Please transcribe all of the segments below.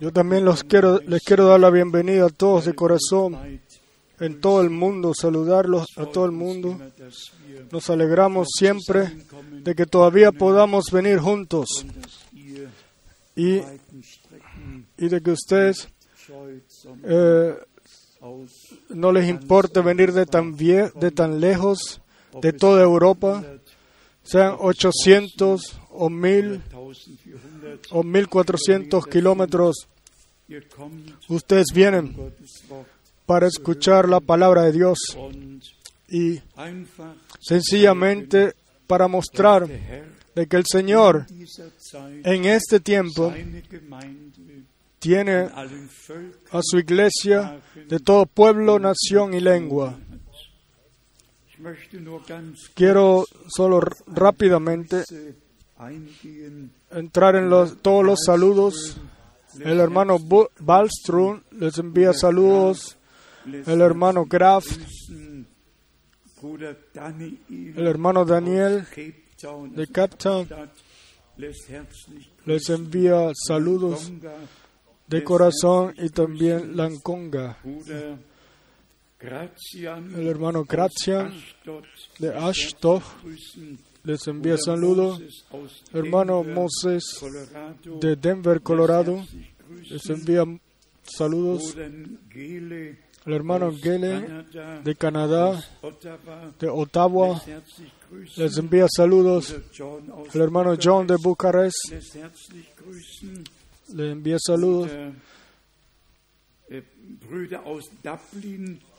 Yo también los quiero, les quiero dar la bienvenida a todos de corazón en todo el mundo, saludarlos a todo el mundo. Nos alegramos siempre de que todavía podamos venir juntos y, y de que ustedes eh, no les importe venir de tan, vie de tan lejos, de toda Europa, sean 800 o 1000 o 1400 kilómetros, ustedes vienen para escuchar la palabra de Dios y sencillamente para mostrar de que el Señor en este tiempo tiene a su iglesia de todo pueblo, nación y lengua. Quiero solo rápidamente entrar en los, todos los saludos. El hermano Ballström les envía saludos. El hermano Graf. El hermano Daniel de Cape les envía saludos de corazón y también Lanconga. El hermano Gracian de Ashdod les envía saludos. Hermano Moses de Denver, Colorado, les envía saludos. El hermano Gele de Canadá, de Ottawa, les envía saludos. El hermano John de Bucarest le envía saludos.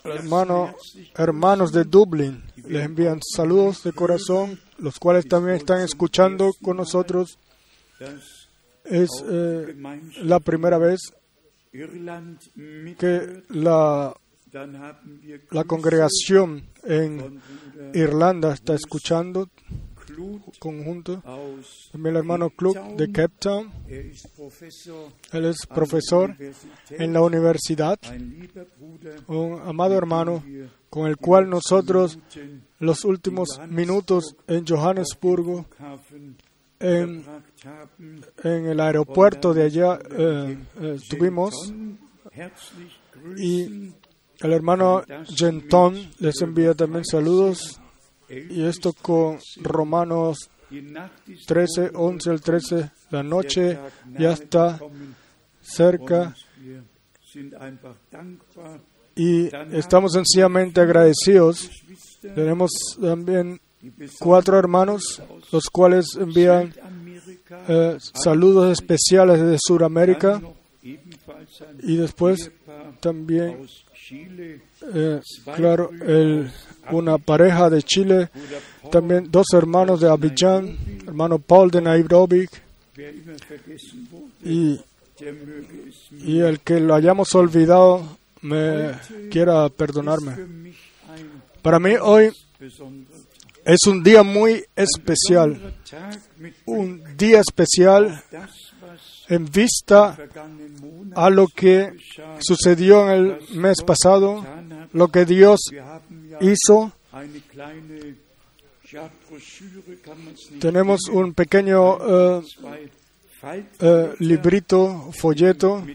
Hermano, hermanos de Dublín les envían saludos de corazón, los cuales también están escuchando con nosotros. Es eh, la primera vez que la, la congregación en Irlanda está escuchando conjunto. También el hermano Klug de Cape Town. Él es profesor en la universidad. Un amado hermano con el cual nosotros los últimos minutos en Johannesburgo, en, en el aeropuerto de allá, eh, eh, estuvimos. Y el hermano Genton les envía también saludos y esto con Romanos 13, 11 al 13, la noche ya está cerca y estamos sencillamente agradecidos. Tenemos también cuatro hermanos, los cuales envían eh, saludos especiales desde Sudamérica y después también, eh, claro, el una pareja de Chile, también dos hermanos de Abidjan, hermano Paul de Nairobi, y, y el que lo hayamos olvidado me quiera perdonarme. Para mí hoy es un día muy especial, un día especial en vista a lo que sucedió en el mes pasado, lo que Dios hizo. Tenemos un pequeño eh, eh, librito, folleto,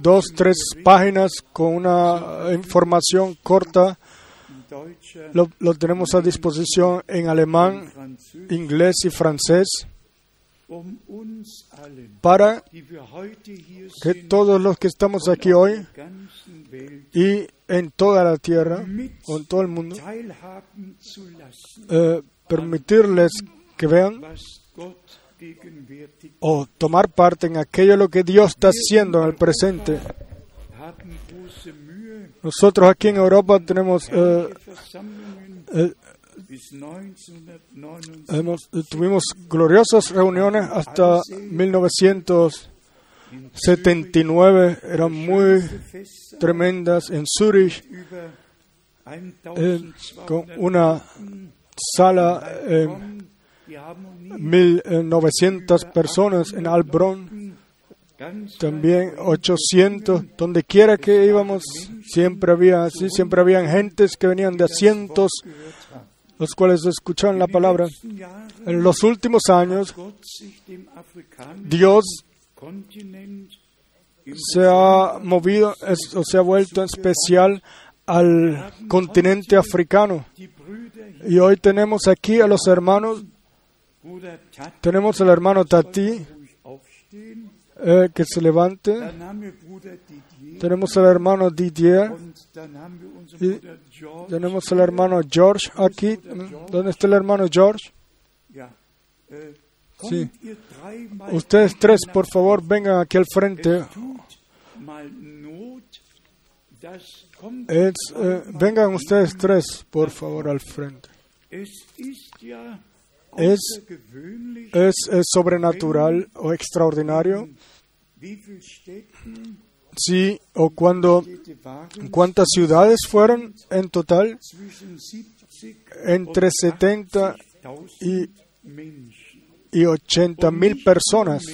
dos, tres páginas con una información corta. Lo, lo tenemos a disposición en alemán, inglés y francés para que todos los que estamos aquí hoy y en toda la tierra o en todo el mundo, eh, permitirles que vean o tomar parte en aquello lo que Dios está haciendo en el presente. Nosotros aquí en Europa tenemos eh, eh, tuvimos gloriosas reuniones hasta 1979, eran muy tremendas en Zurich, eh, con una sala, eh, 1900 personas en Albron, también 800, donde quiera que íbamos, siempre había, sí, siempre habían gentes que venían de asientos los cuales escucharon la palabra. En los últimos años, Dios se ha movido o se ha vuelto especial al continente africano. Y hoy tenemos aquí a los hermanos, tenemos al hermano Tati, eh, que se levante, tenemos al hermano Didier, Y tenemos al hermano George aquí. ¿Dónde está el hermano George? Äh, Sí. Ustedes tres, por favor, vengan aquí al frente. Es eh, vengan ustedes tres, por favor, al frente. Es Es, es sobrenatural o extraordinario. Sí, o cuando, ¿cuántas ciudades fueron en total? zwischen 70 Entre und 70 80.000 y, y 80 Und mil personas.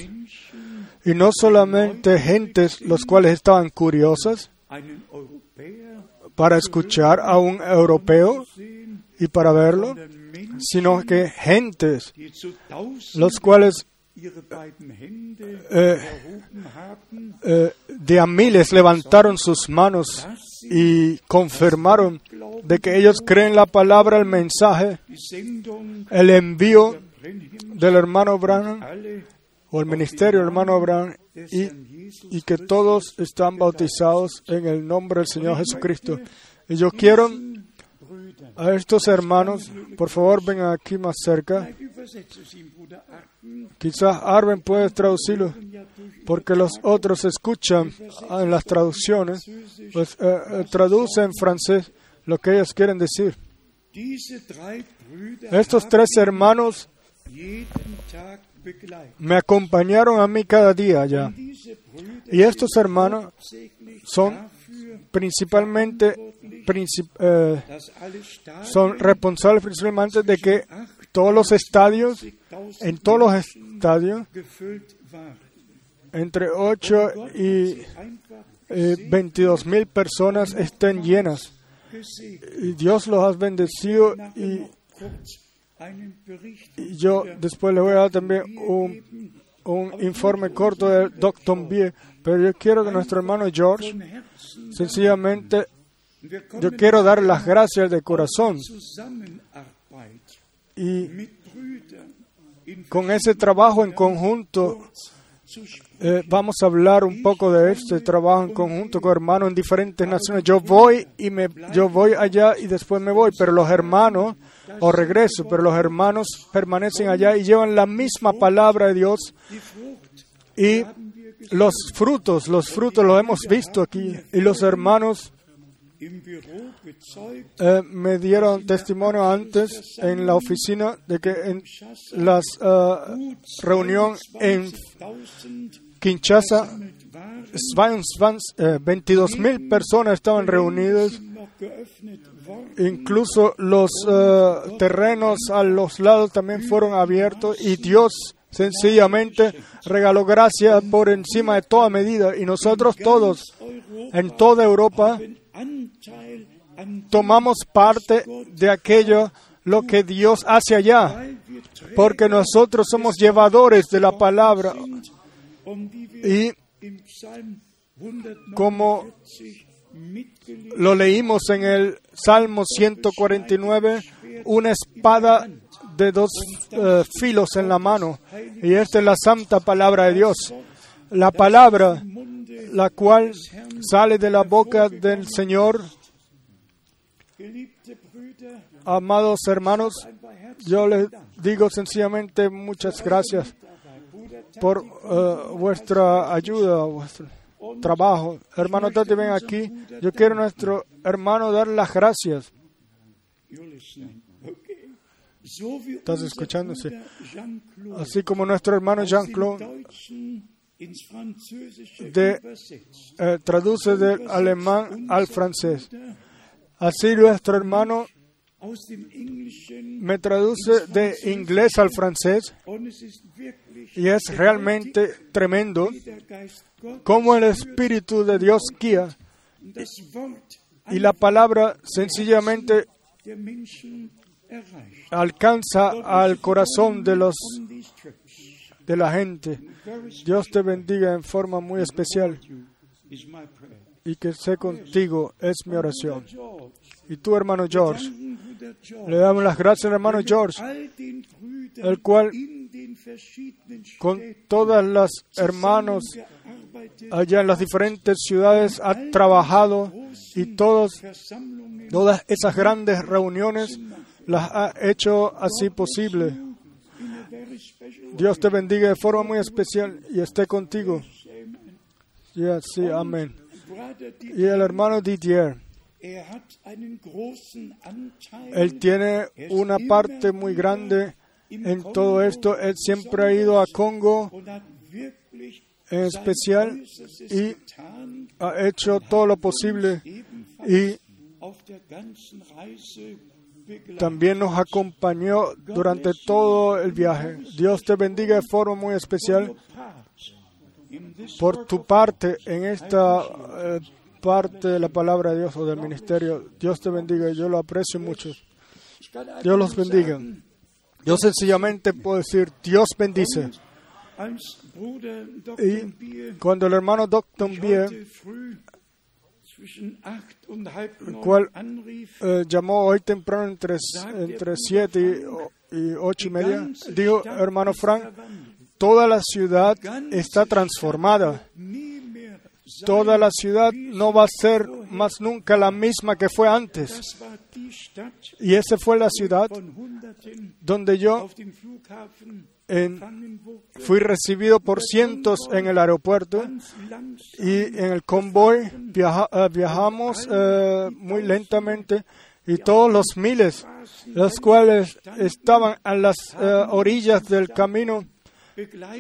Y no solamente gentes los cuales estaban curiosas para escuchar a un europeo y para verlo, sino que gentes los cuales Eh, haben, eh, de a miles levantaron sus manos y confirmaron de que ellos creen la palabra, el mensaje, el envío del hermano Branham o el ministerio del hermano Branham y, y que todos están bautizados en el nombre del Señor Jesucristo. Y yo quiero. A estos hermanos, por favor vengan aquí más cerca. Quizás Arben puede traducirlo, porque los otros escuchan en las traducciones, pues eh, eh, traduce en francés lo que ellos quieren decir. Estos tres hermanos me acompañaron a mí cada día Brüder Y estos hermanos son principalmente princip- eh, son responsables principalmente de que todos los estadios, en todos los estadios, entre 8 y eh, 22 mil personas estén llenas. Y Dios los ha bendecido y, yo después les voy a dar también un, un informe corto de Dr. Bie, pero yo quiero que nuestro hermano George sencillamente yo quiero dar las gracias de corazón y con ese trabajo en conjunto eh, vamos a hablar un poco de este trabajo en conjunto con hermanos en diferentes naciones. Yo voy y me yo voy allá y después me voy, pero los hermanos o regreso, pero los hermanos permanecen allá y llevan la misma palabra de Dios y los frutos, los frutos los hemos visto aquí y los hermanos eh, me dieron testimonio antes en la oficina de que en la reunión en 20.000 Kinshasa waren, 22 mil personas estaban reunidas, incluso los eh, terrenos a los lados también fueron abiertos y Dios sencillamente regaló gracia por encima de toda medida y nosotros todos en toda Europa tomamos parte de aquello lo que Dios hace allá, porque nosotros somos llevadores de la palabra. Y im Psalm 149 como lo leímos en el Salmo 149, una espada de dos eh, filos en la mano. Y esta es la santa palabra de Dios. La palabra, la cual sale de la boca del Señor. Amados hermanos, yo les digo sencillamente muchas gracias por eh, vuestra ayuda, vuestro trabajo. Hermano Tati, ven aquí. Yo quiero a nuestro hermano dar las gracias. ¿Estás Jean-Claude. Así como nuestro hermano Jean-Claude. Eh, traduce del alemán al francés. Así nuestro hermano me traduce de inglés al francés. Y es realmente tremendo cómo el Espíritu de Dios guía y la palabra sencillamente. Alcanza al corazón de los de la gente. Dios te bendiga en forma muy especial. y que sé contigo es mi oración. Y tú, hermano George, le damos las gracias al hermano George, el cual con todas las hermanos allá en las diferentes ciudades ha trabajado y todos, todas esas grandes reuniones las ha hecho así posible. Dios te bendiga de forma muy especial y esté contigo. Ya, sí, amén. Y el hermano Didier, er él tiene una parte muy grande en todo esto. Él siempre ha ido a Congo en especial y ha hecho todo lo posible y también nos acompañó durante todo el viaje. Dios te bendiga de forma muy especial por tu parte en esta eh, parte de la palabra de Dios o del ministerio. Dios te bendiga, yo lo aprecio mucho. Dios los bendiga. Yo sencillamente puedo decir, Dios bendice. Y cuando el hermano Dr. Bier cual eh, llamó hoy temprano entre, entre siete y, y ocho y media, dijo, hermano Frank, toda la ciudad está transformada. Toda la ciudad no va a ser más nunca la misma que fue antes. Y esa fue la ciudad donde yo en- fui recibido por cientos en el aeropuerto y en el convoy viaja- eh, viajamos eh, muy lentamente y todos los miles, los cuales estaban a las eh, orillas del camino,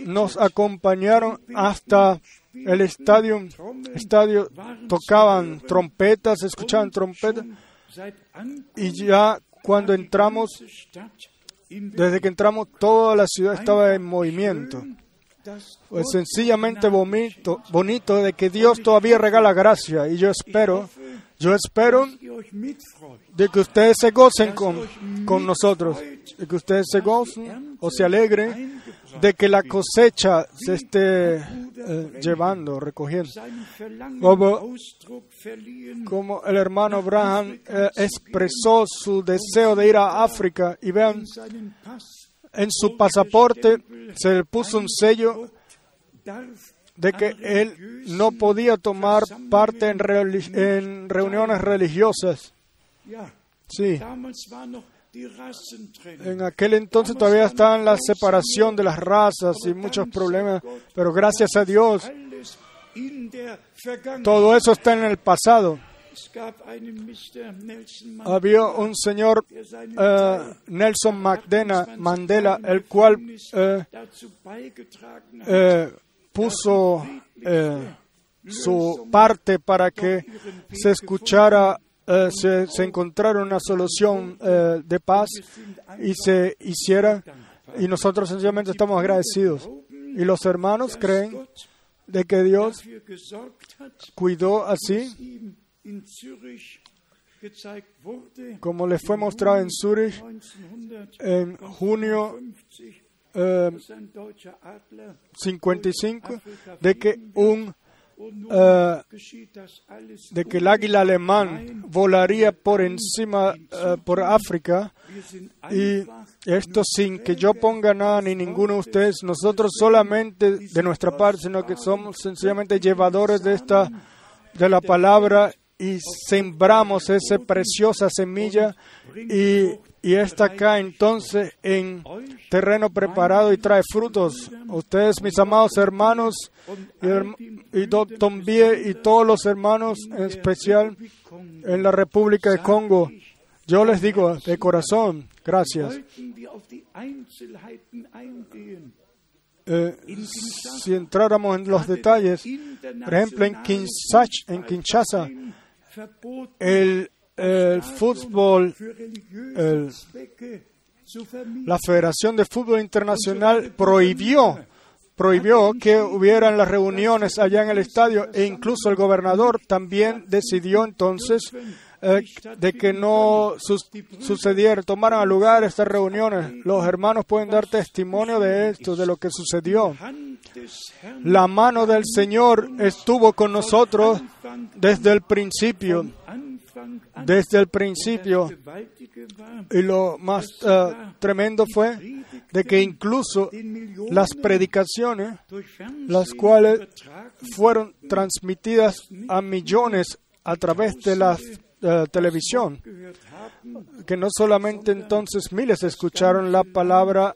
nos acompañaron hasta el estadio, estadio tocaban trompetas, escuchaban trompetas. Y ya cuando entramos, desde que entramos toda la ciudad estaba en movimiento. das Pues sencillamente bonito, bonito de que Dios todavía regala gracia y yo espero, yo espero de que ustedes se gocen con, con nosotros, de que ustedes se gocen o se alegren de que la cosecha se esté eh, llevando, recogiendo. Como- el hermano Abraham eh, expresó su deseo de ir a África y vean, en su pasaporte se le puso un sello de que él no podía tomar parte en, en reuniones religiosas. Sí, en aquel entonces todavía estaban la separación de las razas y muchos problemas, pero gracias a Dios todo eso está en el pasado. Había un señor eh, Nelson Mandela, el cual eh, eh, puso eh, su parte para que se escuchara, eh, se, encontrara una solución eh, de paz y se hiciera. Y nosotros sencillamente estamos agradecidos. Y los hermanos creen de que Dios cuidó así, como les fue mostrado en Zurich 1950, en junio eh, dass ein deutscher Adler 55, de que un eh, de que el águila alemán volaría por encima eh, por África y esto sin que yo ponga nada ni ninguno de ustedes, nosotros solamente de nuestra parte, sino que somos sencillamente llevadores de esta de la palabra y sembramos esa preciosa semilla y, y esta cae entonces en terreno preparado y trae frutos. Ustedes, mis amados hermanos, y, herm- y todos los hermanos, en especial en la República de Congo, yo les digo de corazón, gracias. Eh, si entráramos en los detalles, por ejemplo, en Kinshasa, el, el fútbol, el- la Federación de Fútbol Internacional prohibió prohibió que hubieran las reuniones allá en el estadio e incluso el gobernador también decidió entonces eh, de que no sus- sucediera, tomaran lugar estas reuniones. Los hermanos pueden dar testimonio de esto, de lo que sucedió. La mano del Señor estuvo con nosotros desde el principio, desde el principio. Y lo más eh, tremendo fue de que incluso las predicaciones, las cuales fueron transmitidas a millones a través de la eh, televisión, que no solamente entonces miles escucharon la palabra.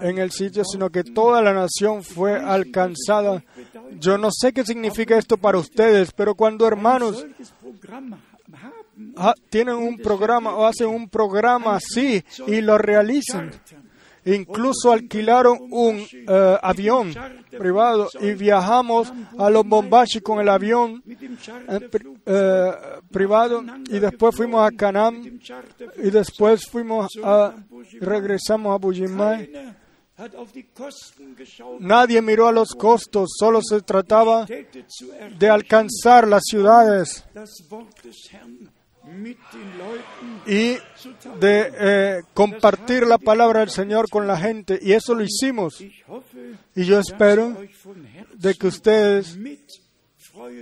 En el sitio, sino que toda la nación fue alcanzada. Yo no sé qué significa esto para ustedes, pero cuando hermanos tienen un programa o hacen un programa así y lo realizan, incluso alquilaron un eh, avión privado y viajamos a los Bombashi con el avión eh, eh, privado y después fuimos a Canam y después fuimos a regresamos a Bujimai. Nadie miró a los costos, solo se trataba de alcanzar las ciudades y de eh, compartir la palabra del Señor con la gente. Y eso lo hicimos. Y yo espero de que ustedes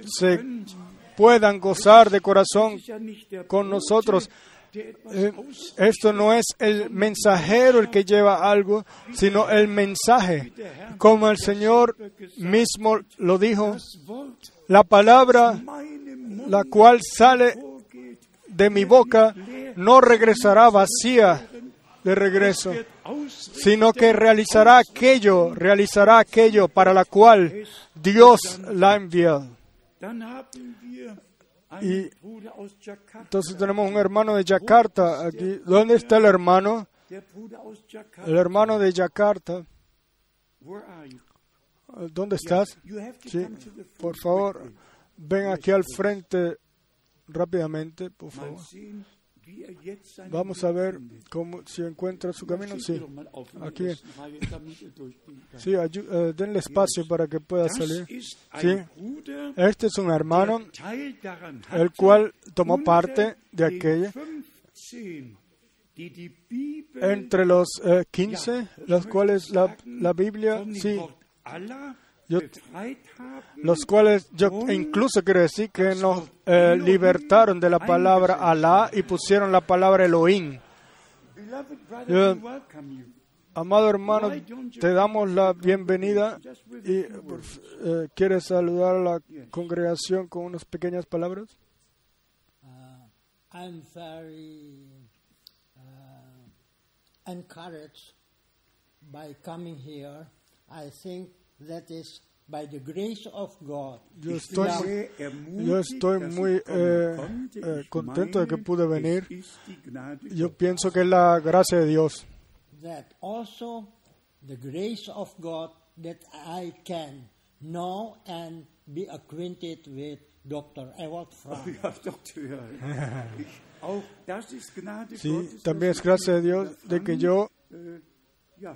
se puedan gozar de corazón con nosotros. Eh, esto no es el mensajero el que lleva algo, sino el mensaje. Como el Señor mismo lo dijo, la palabra la cual sale de mi boca no regresará vacía de regreso, sino que realizará aquello, realizará aquello para la cual Dios la wir Y entonces tenemos un hermano de Yakarta aquí. ¿Dónde está el hermano? El hermano de Yakarta. ¿Dónde estás? Sí, por favor, ven aquí al frente rápidamente, por favor. Vamos a ver cómo, si encuentra su camino. Sí, Aquí. sí, eh, denle espacio para que pueda salir. Sí. Este es un hermano el cual tomó parte de aquella 15, die die Bibel entre los eh, 15, los cuales la, la Biblia, sí, Yo- los cuales yo incluso quiero decir que nos eh, libertaron de la palabra Alá y pusieron la palabra Elohim. Amado hermano, te damos la bienvenida y f- eh, ¿quieres saludar a la congregación con unas pequeñas palabras? Uh, I'm very uh, encouraged by coming here. I think that is by the grace of God. Yo estoy, yo estoy muy eh, eh, contento de que pude venir. Yo pienso que es la gracia de Dios. That also the grace of God that I can know and be acquainted with Dr. Ewald Frank. Ja, Doktor. Ich, auch das ist Gnade Sí, también es gracia de Dios de que yo ja,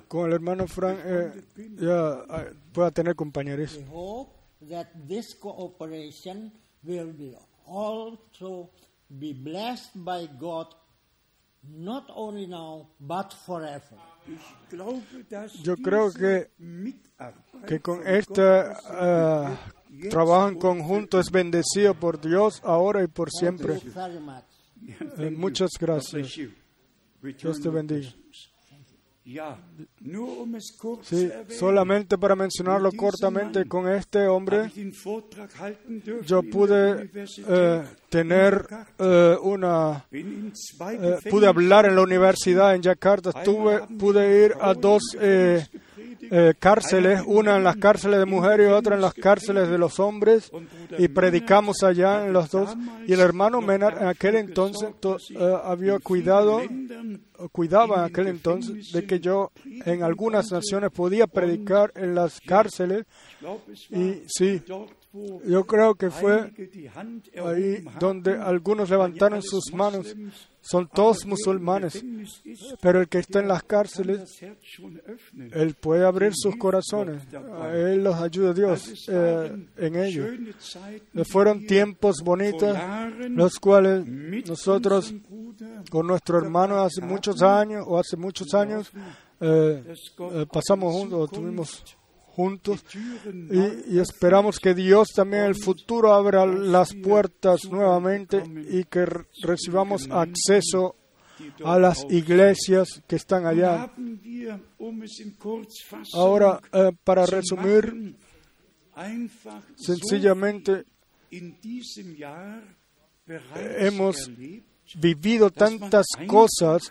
con el hermano Frank eh, ya eh, pueda tener compañerismo. We hope that this cooperation will be also be blessed by God not only now but forever. ich glaube, dass Yo creo que- Que con este jetzt trabajo en conjunto es bendecido por Dios ahora y por siempre. Eh, muchas gracias. Dios te bendiga. Sí, erwähnen, solamente para mencionarlo cortamente, con este hombre yo pude eh, tener eh, una Eh, pude hablar en la universidad en Yakarta, estuve, pude ir a dos eh, eh, cárceles, una en las cárceles de mujeres y otra en las cárceles de los hombres, y predicamos allá en los dos. Y el hermano Menard en aquel entonces to- eh, había cuidado, cuidaba en aquel entonces de que yo en algunas naciones podía predicar en las cárceles, y sí, Yo creo que fue ahí donde algunos levantaron sus manos. Son todos musulmanes, pero el que está en las cárceles, él puede abrir sus corazones. A él los ayuda Dios eh, en ello. Eh, Fueron tiempos bonitos, los cuales nosotros con nuestro hermano hace muchos años o hace muchos años eh, eh, pasamos juntos estuvimos juntos. Y, y esperamos que Dios también en el futuro abra las puertas nuevamente y que re- recibamos acceso a las iglesias que están allá. Ahora, eh, para resumir, sencillamente hemos vivido tantas cosas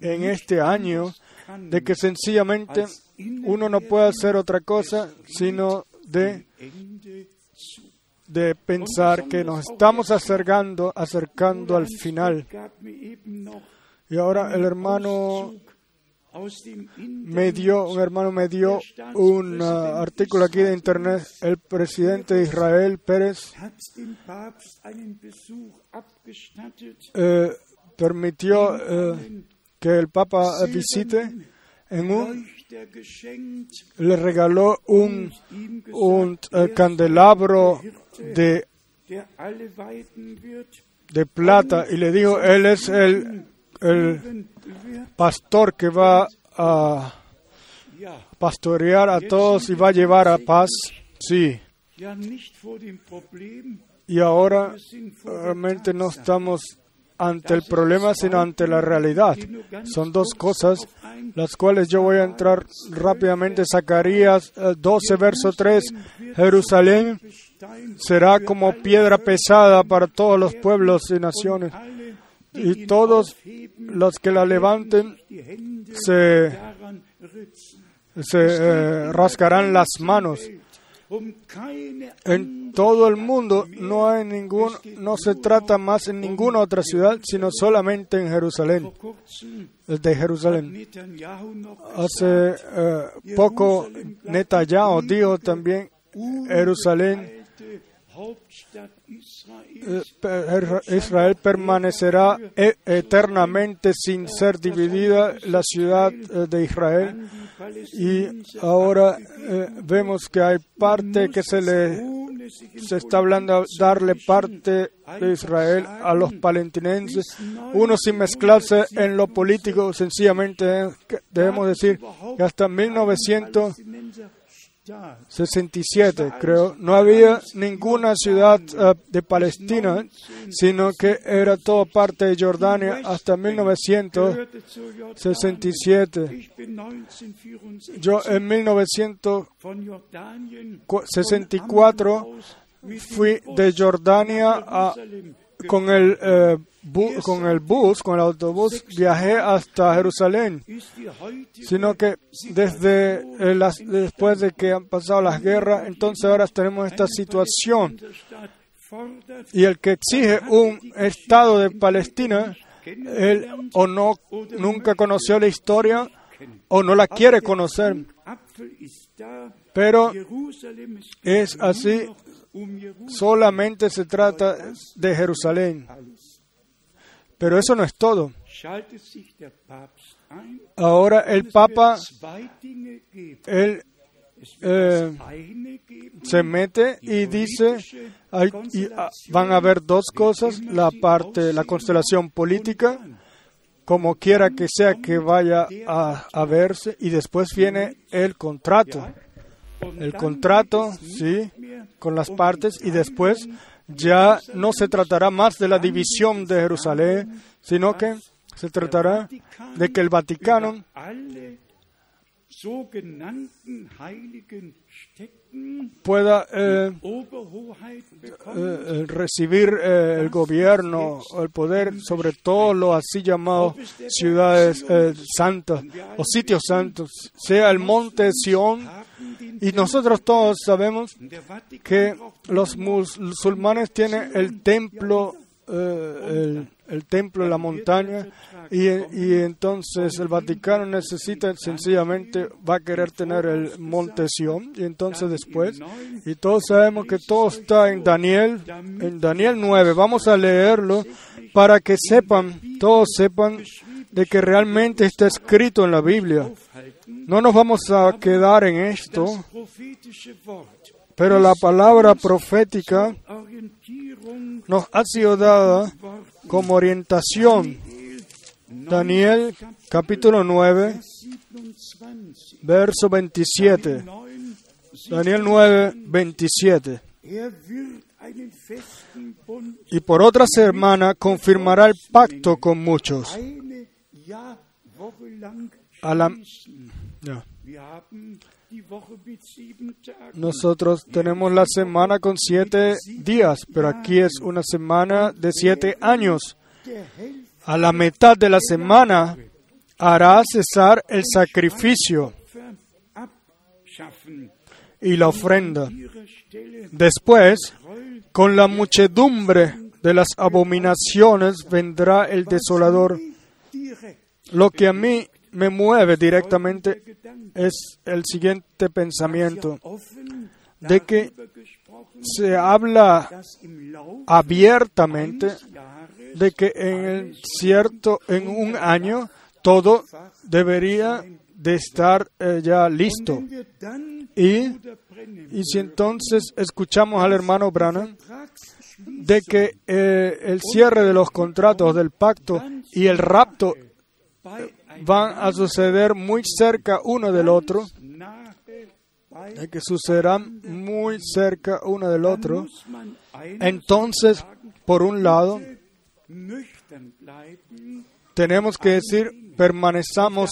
en este año de que sencillamente uno no puede hacer otra cosa sino de, de pensar que nos estamos acercando, acercando al final. Y ahora el hermano me dio, un hermano me dio un ah, artículo aquí de internet, el presidente de Israel, Pérez, eh, permitió eh, que el Papa visite en un, le regaló un, un eh, candelabro de, de plata y le dijo, él es el, el pastor que va a pastorear a todos y va a llevar a paz. Sí, y ahora realmente no estamos ante el problema, sino ante la realidad. Son dos cosas las cuales yo voy a entrar rápidamente. Zacarías eh, 12, verso 3. Jerusalén será como piedra pesada para todos los pueblos y naciones. Y todos los que la levanten se, se eh, rascarán las manos. En todo el mundo no hay ningún, no se trata más en ninguna otra ciudad, sino solamente en Jerusalén, kurzem de Jerusalén. Hace eh, poco Netanyahu dijo también Jerusalén, alte Hauptstadt Israels eh, per- Israel permanecerá e- eternamente sin ser dividida, la ciudad eh, de Israel. Y ahora eh, vemos que hay parte que se le se está hablando de darle parte de Israel a los palestinenses, uno sin mezclarse en lo político, sencillamente eh, debemos decir que hasta 1967, creo, no había ninguna ciudad eh, de Palestina, sino que era todo parte de Jordania hasta 1967. Ich bin 1964 Yo en 1964 von Jordanien fui de Jordania a con el, eh, con el bus, con el autobús, viajé hasta Jerusalén, sino que desde eh, las, después de que han pasado las guerras, entonces ahora tenemos esta situación. Y el que exige un Estado de Palestina, él o no nunca conoció la historia o no la quiere conocer, pero es así, solamente se trata de Jerusalén. Pero eso no es todo. Ahora el Papa, él eh, se mete y dice, hay- y, ah, van a haber dos cosas, la parte, la constelación política, como quiera que sea que vaya a, a verse, y después viene el contrato. El contrato, sí, con las partes, y después ya no se tratará más de la división de Jerusalén, sino que se tratará de que el Vaticano pueda eh, bekommen. eh, recibir eh, el gobierno, el poder sobre todo los así llamados ciudades eh, santas o sitios santos, sea el monte Sión. Y nosotros todos sabemos que los mus- musulmanes tienen el templo, eh, el, templo en la montaña y, y entonces el Vaticano necesita sencillamente, va a querer tener el monte Sion y entonces después, y todos sabemos que todo está en Daniel, en Daniel 9, vamos a leerlo para que sepan, todos sepan de que realmente está escrito en la Biblia. No nos vamos a quedar en esto, pero la palabra profética nos ha sido dada como orientación. Daniel capítulo 9, 27. verso 27. 9. Daniel 9, 27. Er wird einen festen Bund Y por otra semana confirmará el pacto con muchos. A la- Nosotros tenemos la semana con siete días, pero aquí es una semana de siete años. A la mitad de la semana hará cesar el sacrificio y la ofrenda. Después, con la muchedumbre de las abominaciones vendrá el desolador. Lo que a mí me mueve directamente es el siguiente pensamiento, de que se habla abiertamente de que en cierto, en un año, todo debería de estar eh, ya listo. Y, y si entonces escuchamos al hermano Branham de que eh, el cierre de los contratos del pacto y el rapto van a suceder muy cerca uno del otro, que sucederán muy cerca uno del otro, entonces, por un lado, tenemos que decir, permanezcamos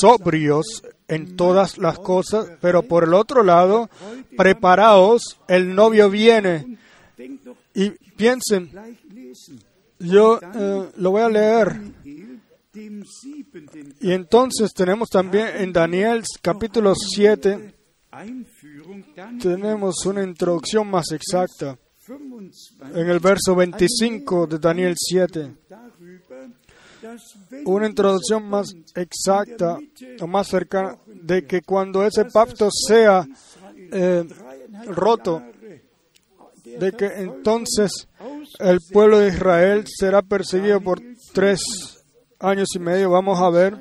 sobrios en todas las cosas, pero por el otro lado, preparaos, el novio viene. Y piensen, yo eh, lo voy a leer. Y entonces tenemos también en Daniel capítulo 7, Einführung dann tenemos una introducción más exacta 25 en el verso 25 de Daniel 7. darüber, dass wenn Una introducción más exacta o más cercana de que cuando ese pacto sea eh, roto, de que entonces el pueblo de Israel será perseguido por tres años y medio. Vamos a ver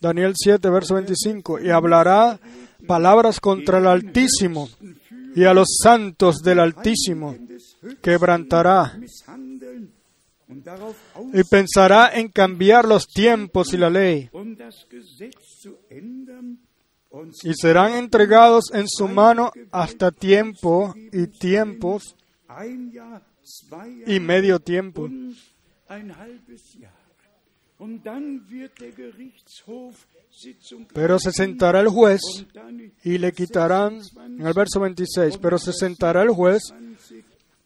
Daniel 7, verso 25. Y hablará palabras contra el Altísimo y a los santos del Altísimo quebrantará y pensará en cambiar los tiempos y la ley. y serán entregados en su mano hasta tiempo y tiempos y medio tiempo. Pero se sentará el juez y le quitarán, en el verso 26, pero se sentará el juez 20,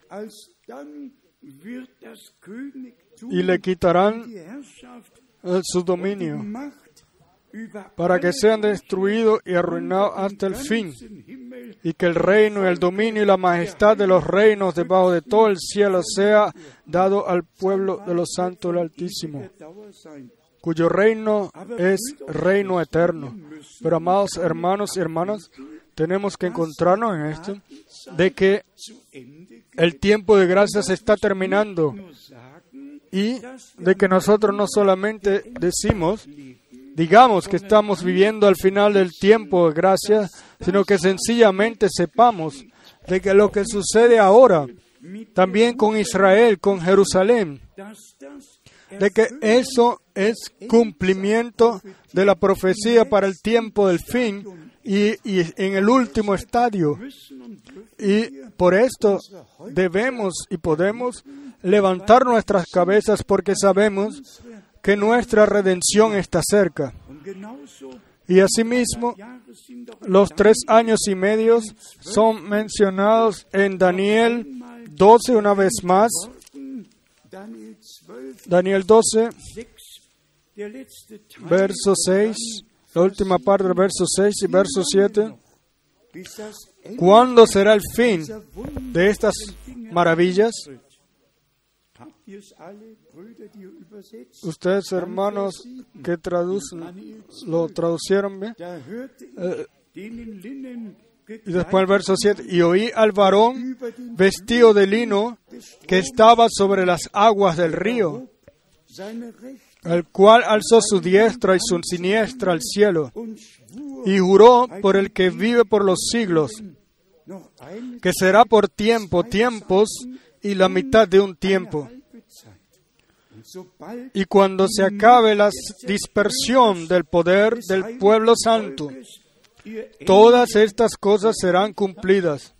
alsdann wird das Königtum y le quitarán su dominio para que sean destruidos y arruinados hasta el fin y que el reino y el dominio y la majestad de los reinos debajo de todo el cielo sea dado al pueblo de los santos del Altísimo. cuyo reino es reino eterno. Pero amados hermanos y hermanas, tenemos que encontrarnos en esto, de que el tiempo de gracia se está terminando y de que nosotros no solamente decimos, digamos que estamos viviendo al final del tiempo de gracia, sino que sencillamente sepamos de que lo que sucede ahora, también con Israel, con Jerusalén, de que eso es cumplimiento de la profecía para el tiempo del fin y, y en el último estadio. Y por esto debemos y podemos levantar nuestras cabezas porque sabemos que nuestra redención está cerca. Y asimismo, los tres años y medios son mencionados en Daniel 12 una vez más. Daniel 12, Daniel 12, 6, der letzte Teil verso 6, la última parte del verso 6 y verso 7. bis das Ende ¿Cuándo será el fin de estas maravillas? Ustedes, hermanos, que traducen, lo traducieron Y después el verso 7, y oí al varón vestido de lino que estaba sobre las aguas del río, el cual alzó su diestra y su siniestra al cielo, y juró por el que vive por los siglos, que será por tiempo, tiempos y la mitad de un tiempo. Y cuando se acabe la dispersión del poder del pueblo santo, todas estas cosas serán cumplidas.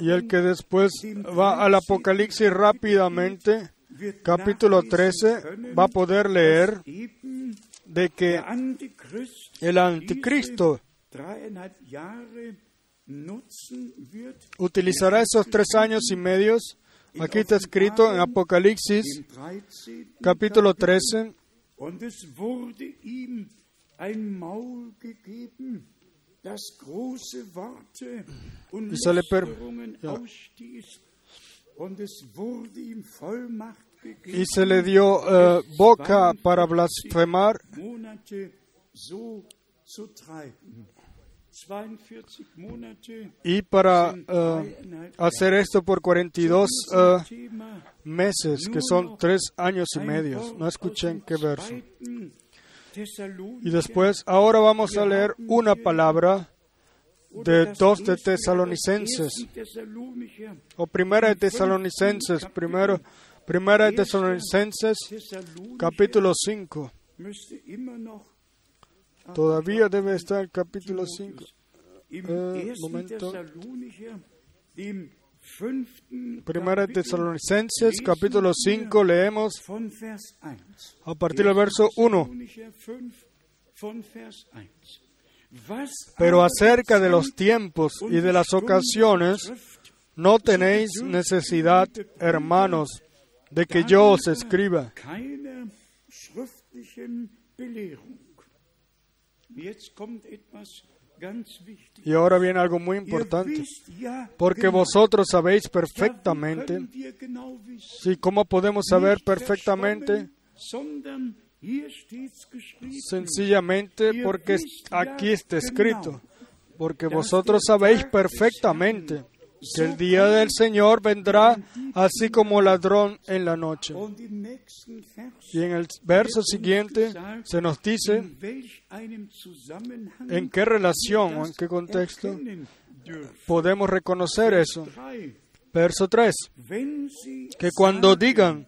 Y el que después va al Apocalipsis rápidamente, capítulo nachlesen 13, können, va a poder leer de que el anticristo utilizará esos tres años y medios. Aquí está escrito en Apocalipsis im 13. capítulo 13, Und es wurde ihm ein Maul gegeben, das große Worte und Y se le per- y se dio eh, boca para blasfemar y para eh, dreieinhalb hacer esto por 42 eh, Thema meses, que son tres años y medio. No escuché en qué verso. Y después, ahora vamos a leer una palabra de dos de Tesalonicenses, o primera de Tesalonicenses, primero, primera de Tesalonicenses, capítulo 5. Todavía debe estar el capítulo 5. Im Äh, ersten Momento. Primera Tesalonicenses, capítulo wir 5, leemos Von Vers 1. a partir del verso 1. Thessalonicher 5 von Vers 1. Was Pero acerca de los tiempos y de las ocasiones, no tenéis necesidad, hermanos, de que yo os escriba. Y ahora viene algo muy importante. Porque vosotros sabéis perfectamente, sí, ¿cómo podemos saber perfectamente? Sencillamente porque aquí está escrito. Porque vosotros sabéis perfectamente que el día del Señor vendrá así como ladrón en la noche. Y en el verso siguiente se nos dice en qué relación o en qué contexto podemos reconocer eso. Verso 3. Wenn sie Que cuando digan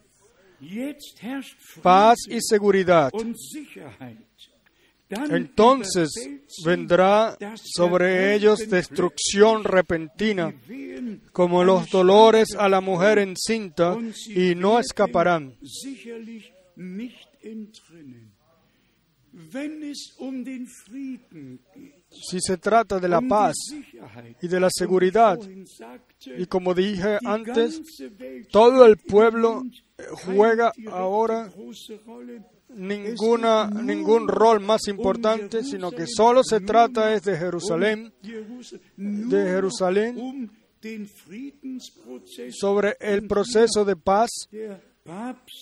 paz y seguridad, entonces vendrá sobre ellos destrucción repentina, como los dolores a la mujer encinta, y no escaparán. um Si se trata de la um paz y de la seguridad, y como dije antes, todo el pueblo juega ahora. Ninguna, ningún rol más importante, sino que solo se trata es de Jerusalén, Jerusal- de Jerusalén, sobre el proceso de paz,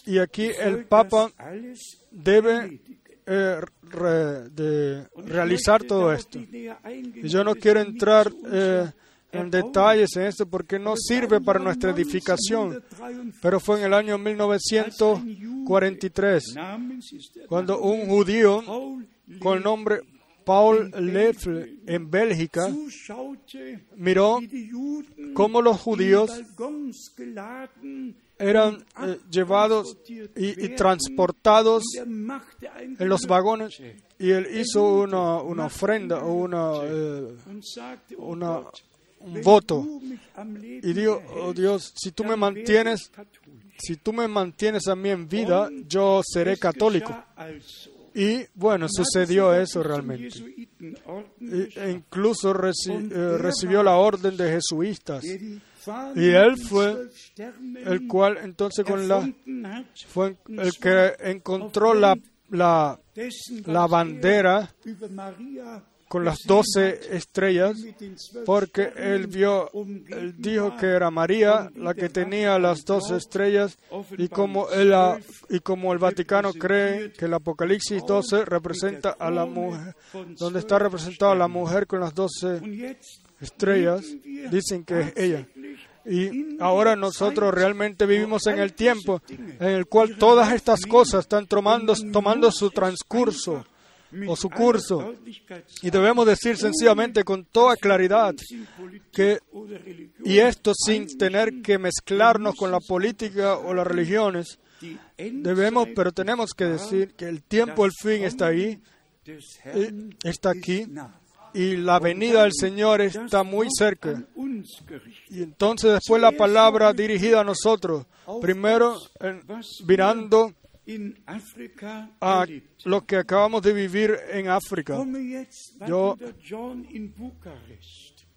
y aquí el Papa debe eh, realizar todo esto. Y yo no quiero entrar eh, en detalles en esto porque no sirve para nuestra edificación, pero fue en el año 1943 namens ist der cuando un judío Paul con el nombre Paul Leffler en Bélgica miró cómo los judíos eran eh, llevados y, y transportados en los vagones y él hizo una, una ofrenda o una, eh, oh una- un voto. y dijo, oh erhältst, Dios, si tú me mantienes, si tú me mantienes a mí en vida, yo seré católico. Y bueno, sucedió eso realmente. E incluso reci- eh, recibió la orden de jesuitas, Y él fue el cual entonces con la fue el que encontró la, la, la bandera con las doce estrellas, porque él vio, él dijo que era María la que tenía las doce estrellas, y como, él, y como el Vaticano cree que el Apocalipsis 12 representa a la mujer, donde está representada la mujer con las doce estrellas, dicen que es ella. Y ahora nosotros realmente vivimos en el tiempo en el cual todas estas cosas están tomando, tomando su transcurso o su curso. Y debemos decir sencillamente con toda claridad que, y esto sin tener que mezclarnos con la política o las religiones, debemos, pero tenemos que decir que el tiempo, el fin está ahí, eh, está aquí, y la venida del Señor está muy cerca. Y entonces después la palabra dirigida a nosotros, primero mirando a lo que acabamos de vivir en África. Yo-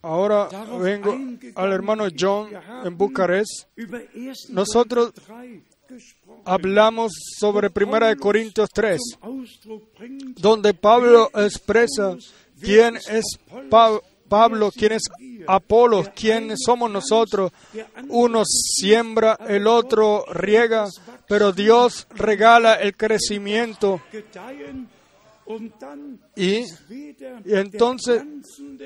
Ahora vengo al hermano John en Bucarest. über 1. Nosotros Korinther 3 gesprochen. Hablamos sobre 1 de Corintios 3, Zum Ausdruck bringt, donde Pablo expresa quién es Pa- Pablo, quién es Apolo, quién somos nosotros. Uno siembra, el otro riega, pero Dios regala el crecimiento y, entonces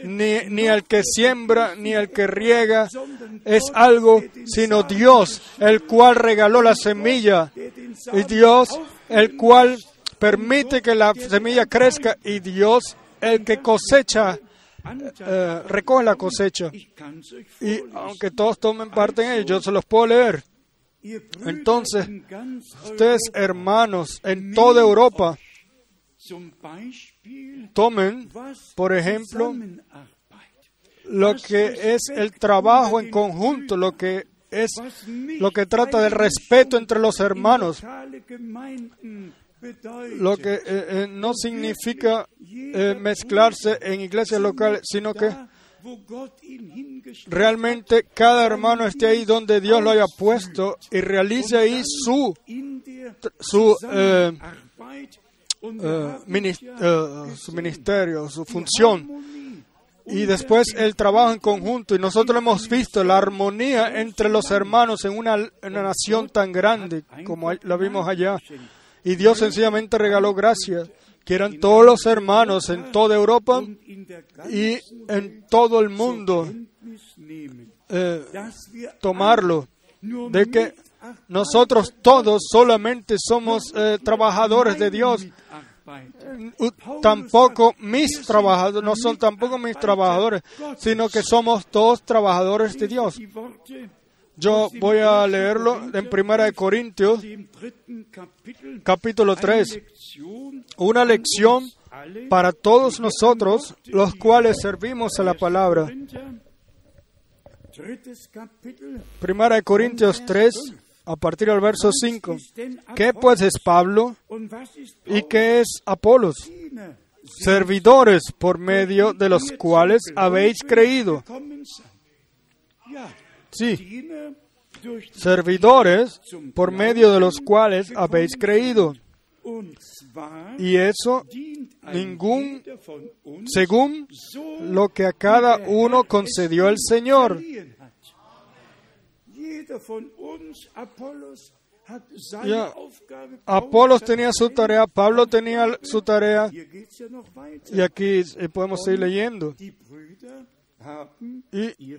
ni, ni el que siembra ni el que riega es algo, sino Dios, el cual regaló la semilla y Dios, el cual permite que la semilla crezca y Dios, el que cosecha, eh, recoge la cosecha. Y aunque todos tomen parte en ello, yo se los puedo leer. Entonces, Ustedes, hermanos, en toda Europa, tomen, por ejemplo, lo que es el trabajo en conjunto, lo que es lo que trata del respeto entre los hermanos, lo que eh, eh, no significa eh, mezclarse en iglesias locales, sino que Realmente cada hermano esté ahí donde Dios lo haya puesto y realice ahí su, su, eh, eh, wir haben minis- ja eh, su ministerio, su función. Y después el trabajo en conjunto. Y nosotros hemos visto la armonía entre los hermanos en una, en una nación tan grande como la vimos allá. Y Dios sencillamente regaló gracia. Que eran todos los hermanos en toda Europa y en todo el mundo eh, tomarlo. De que nosotros todos solamente somos eh, trabajadores de Dios. tampoco mis trabajadores, no son tampoco mis trabajadores, sino que somos todos trabajadores de Dios. Yo voy a leerlo en Primera de Corintios, capítulo eine 3, Lektion una lección para todos nosotros, los cuales servimos a la palabra. Primera de Corintios 3, a partir del verso 5. ¿Qué pues es Pablo y qué es Apolos? Servidores por medio de los cuales habéis creído. Sí, servidores por medio de los cuales habéis creído. Y eso ningún- según lo que a cada uno concedió el Señor. Aufgabe. Apolos tenía su tarea, Pablo tenía su tarea, y aquí eh, podemos seguir leyendo. Y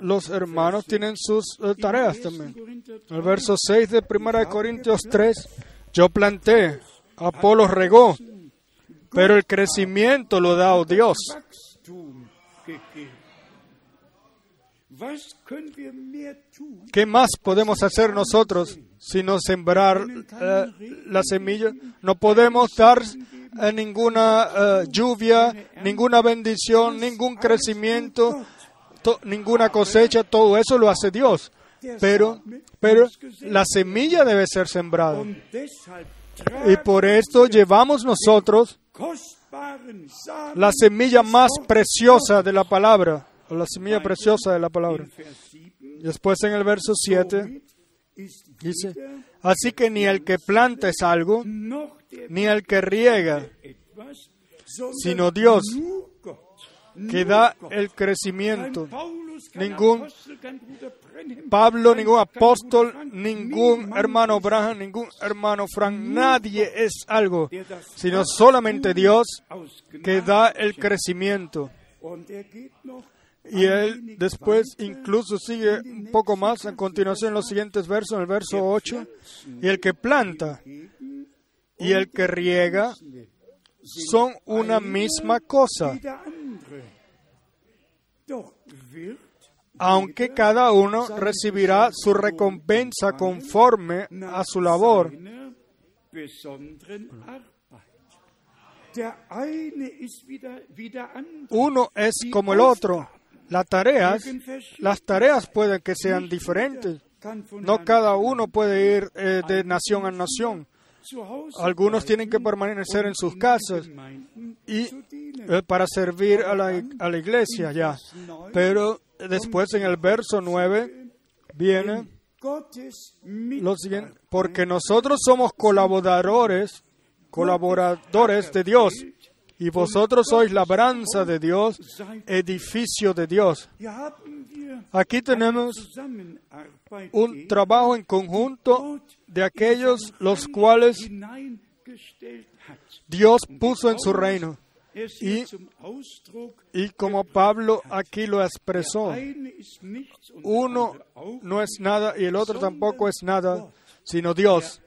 los hermanos tienen sus eh, tareas también. 1. Korinther El verso 6 de 1 de Corintios 3, yo planté, Apolos regó, pero el crecimiento lo da Dios. Mehr tun? ¿Qué más podemos hacer nosotros sino sembrar eh, la semilla? No podemos dar eh, ninguna eh, lluvia, ninguna bendición, ningún crecimiento, to- ninguna cosecha, todo eso lo hace Dios. Pero, pero la semilla debe ser sembrada. Y por esto llevamos nosotros la semilla más preciosa de la palabra, la semilla preciosa de la palabra. in Vers 7. Después en el verso 7 Somit ist dice, así que ni el que planta es algo, ni el que riega, sino Dios, que da el crecimiento. Ningún Pablo, ningún apóstol, ningún hermano ist Abraham, ningún hermano Frank, nadie es algo, sino solamente Dios que da el crecimiento. Y él después incluso sigue un poco más a continuación en los siguientes versos, en el verso 8, y el que planta y el que riega son una misma cosa, aunque cada uno recibirá su recompensa conforme a su labor. Uno es como el otro. Las tareas, las tareas pueden que sean diferentes. No cada uno puede ir eh, de nación a nación. Algunos tienen que permanecer en sus casas y eh, para servir a la, iglesia ya. Pero después en el verso 9 viene lo siguiente, porque nosotros somos colaboradores, colaboradores de Dios, y vosotros sois labranza de Dios, edificio de Dios. Aquí tenemos un trabajo en conjunto de aquellos los cuales. Dios puso en su reino. Y- Y como Pablo aquí lo expresó, uno no es nada y el otro tampoco es nada, sino Dios.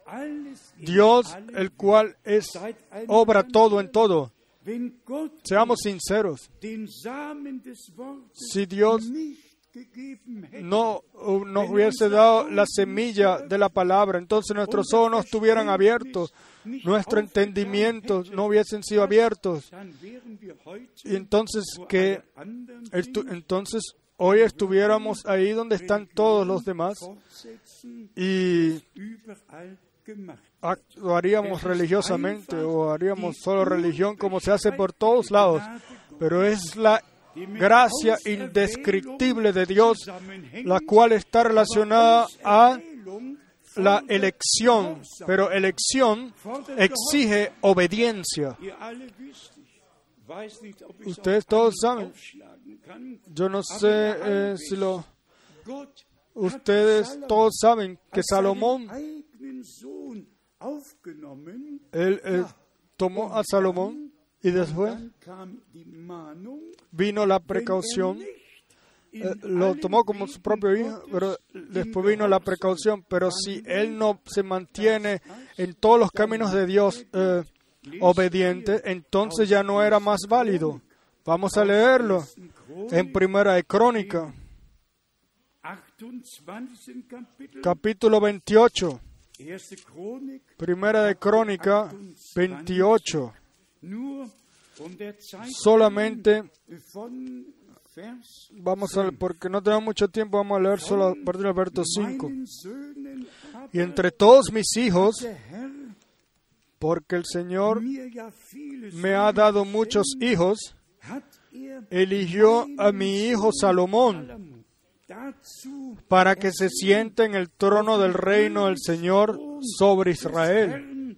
Dios, el cual es obra todo en todo. Seamos sinceros, si Dios no uh, nos hubiese dado la semilla de la palabra, entonces nuestros ojos no estuvieran abiertos, nuestro entendimiento no hubiesen sido abiertos. Y entonces que entonces hoy estuviéramos ahí donde están todos los demás y actuaríamos religiosamente o haríamos solo religión como se hace por todos lados. Pero es la gracia indescriptible de Dios la cual está relacionada a la elección, pero elección exige obediencia. Ustedes todos saben. Yo no sé eh, si lo... Ustedes todos saben que Salomón, él eh, tomó a Salomón y después vino la precaución eh, lo tomó como su propio hijo, pero después vino la precaución. Pero si él no se mantiene en todos los caminos de Dios eh, obediente, entonces ya no era más válido. Vamos a leerlo en Primera de Crónica, 28. Kapitel, capítulo 28. erste Chronik, Primera de Crónica 28. Solamente vamos a porque no tenemos mucho tiempo, vamos a leer solo a partir del verso 5. meinen Söhnen aber Y entre todos mis hijos, porque el Señor me ha dado muchos hijos, er eligió a mi hijo Salomón para que se siente en el trono del reino del Señor sobre Israel.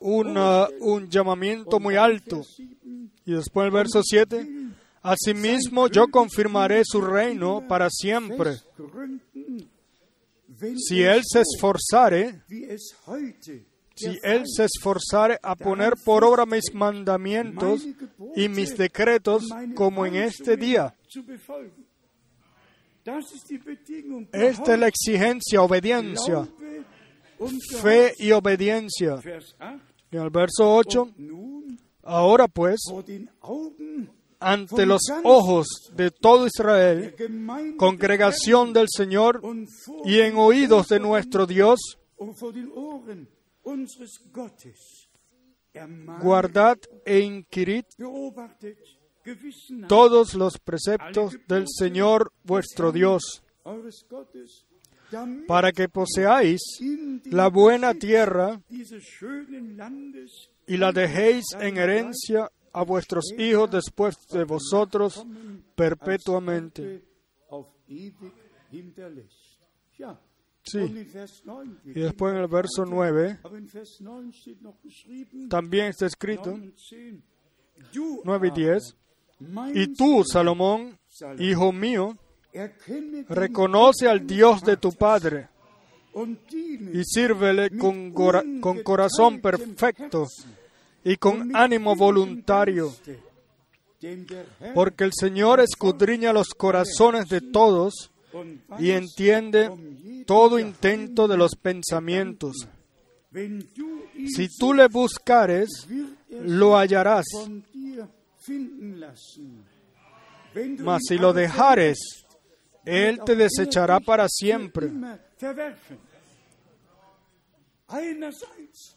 Una- un llamamiento muy alto. Vers 7. Y después el verso 7, asimismo yo confirmaré su reino para siempre. Si él se esforzare, si él se esforzare a poner por obra mis mandamientos y mis decretos como en este día. Esta es la exigencia, obediencia, fe y obediencia. Vers 8. Y en el verso 8, Nun ahora pues, ante los ojos de todo Israel, congregación del Señor, y en oídos de nuestro Dios, guardad e inquirid todos los preceptos del Señor vuestro Dios, para que poseáis la buena tierra y la dejéis en herencia a vuestros hijos después de vosotros perpetuamente. Sí. Und in Vers 9 Y después en el verso 9 Aber in Vers 9 steht noch geschrieben, también está escrito, 9 und 10, du 9 y 10, aber, mein y tú, Salomón, hijo mío, reconoce al Dios de tu Padre y sírvele con, cora- con corazón perfecto y con ánimo voluntario, porque el Señor escudriña los corazones de todos y entiende todo intento de los pensamientos. Si tú le buscares, lo hallarás, mas si lo dejares, Él te desechará para siempre.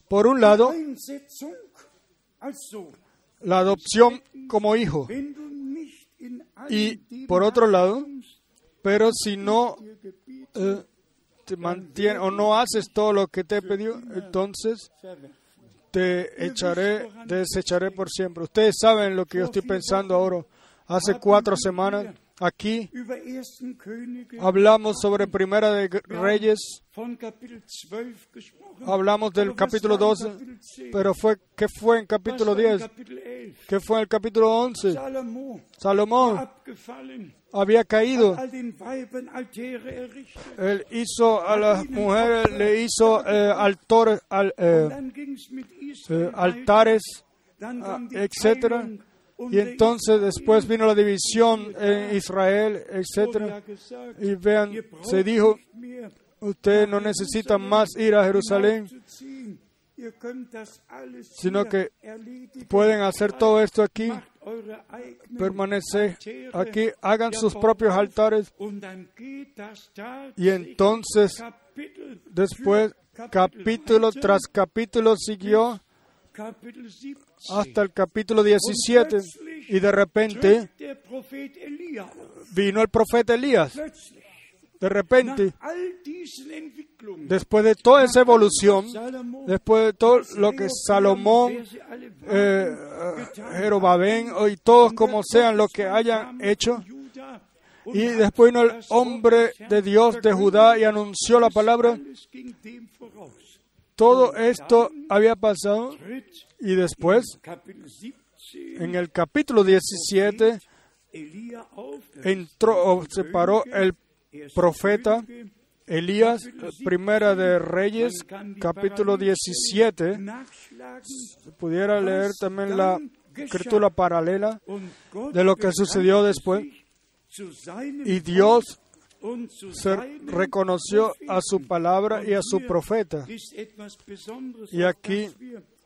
Por un lado, la adopción como hijo, Y, por otro lado, pero si no eh, te mantiene o no haces todo lo que te he pedido, entonces te echaré, te desecharé por siempre. Ustedes saben lo que yo estoy pensando ahora. Hace cuatro semanas aquí hablamos sobre Primera de Reyes, von Kapitel 12 gesprochen. hablamos del capítulo war in 12, Kapitel 10? pero fue ¿qué fue en capítulo war in 10? Kapitel 11? ¿Qué fue en el capítulo 11? Salomo Salomón abgefallen, había caído. Él hizo a las mujeres, le hizo eh, altores, al- eh, eh, altares, ah, etcétera. Y entonces después vino la división en Israel, gesagt, Y vean, se dijo, ustedes no necesitan más ir a Jerusalén, sino que pueden hacer todo esto aquí, permanecer aquí, hagan sus propios altares y entonces después capítulo tras capítulo siguió Kapitel 17. Hasta el capítulo 17 y de repente vino el profeta Elías. De repente, después de toda esa evolución, después de todo lo que Salomón, eh, getan Jerobabén y todos como sean lo que hayan hecho, y después vino el hombre de Dios de Judá y anunció la palabra, todo esto había pasado y después, Kapitel 17 en el capítulo 17, Elia auf. Das entró o se paró el profeta Elías, primera de Reyes, capítulo 17. nachschlagen Se pudiera leer también la escritura paralela de lo que sucedió después. Y Dios se reconoció a su palabra y a su profeta. Y aquí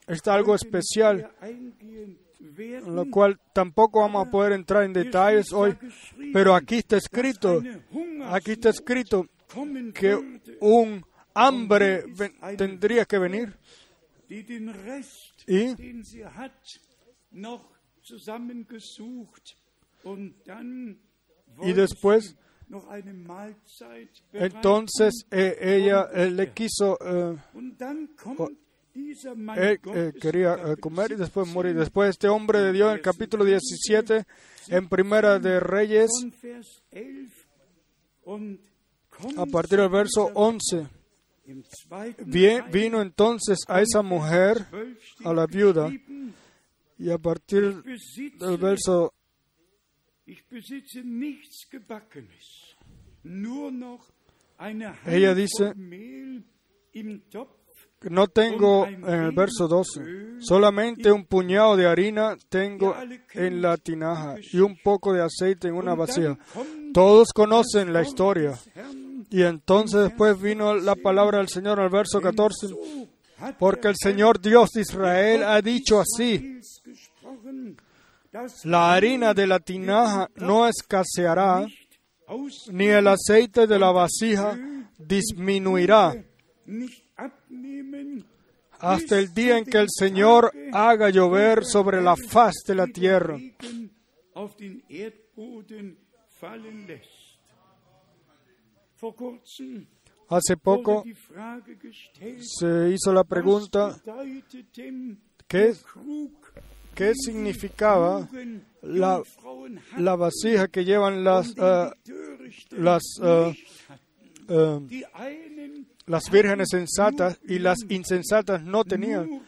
está algo especial, en lo cual tampoco vamos a poder entrar en detalles hoy, pero aquí está escrito, aquí está escrito que un hambre tendría que venir y Y después, entonces eh, ella eh, le quiso, oh, dieser Mann él eh, Gottes quería Kapitel comer y después 17 morir. Después este hombre de Dios en el capítulo 17, en primera de Reyes, von Vers 11 und kommt a partir del verso 11, im zweiten Bien, vino entonces a esa mujer, 12 steht a la viuda, y a partir del verso Ella dice, No tengo en el verso 12, solamente un puñado de harina tengo en la tinaja y un poco de aceite en una vasija. Todos conocen la historia. Y entonces después vino la palabra del Señor al verso 14, so hat porque el Señor Dios de Israel ha dicho así, la harina de la tinaja no escaseará, ni el aceite de la vasija disminuirá, hasta el día en que el Señor haga llover sobre la faz de la tierra. Hace poco se hizo la pregunta, ¿qué, qué significaba la, la vasija que llevan las, Törichten las, eh, eh, las vírgenes sensatas y las insensatas no tenían.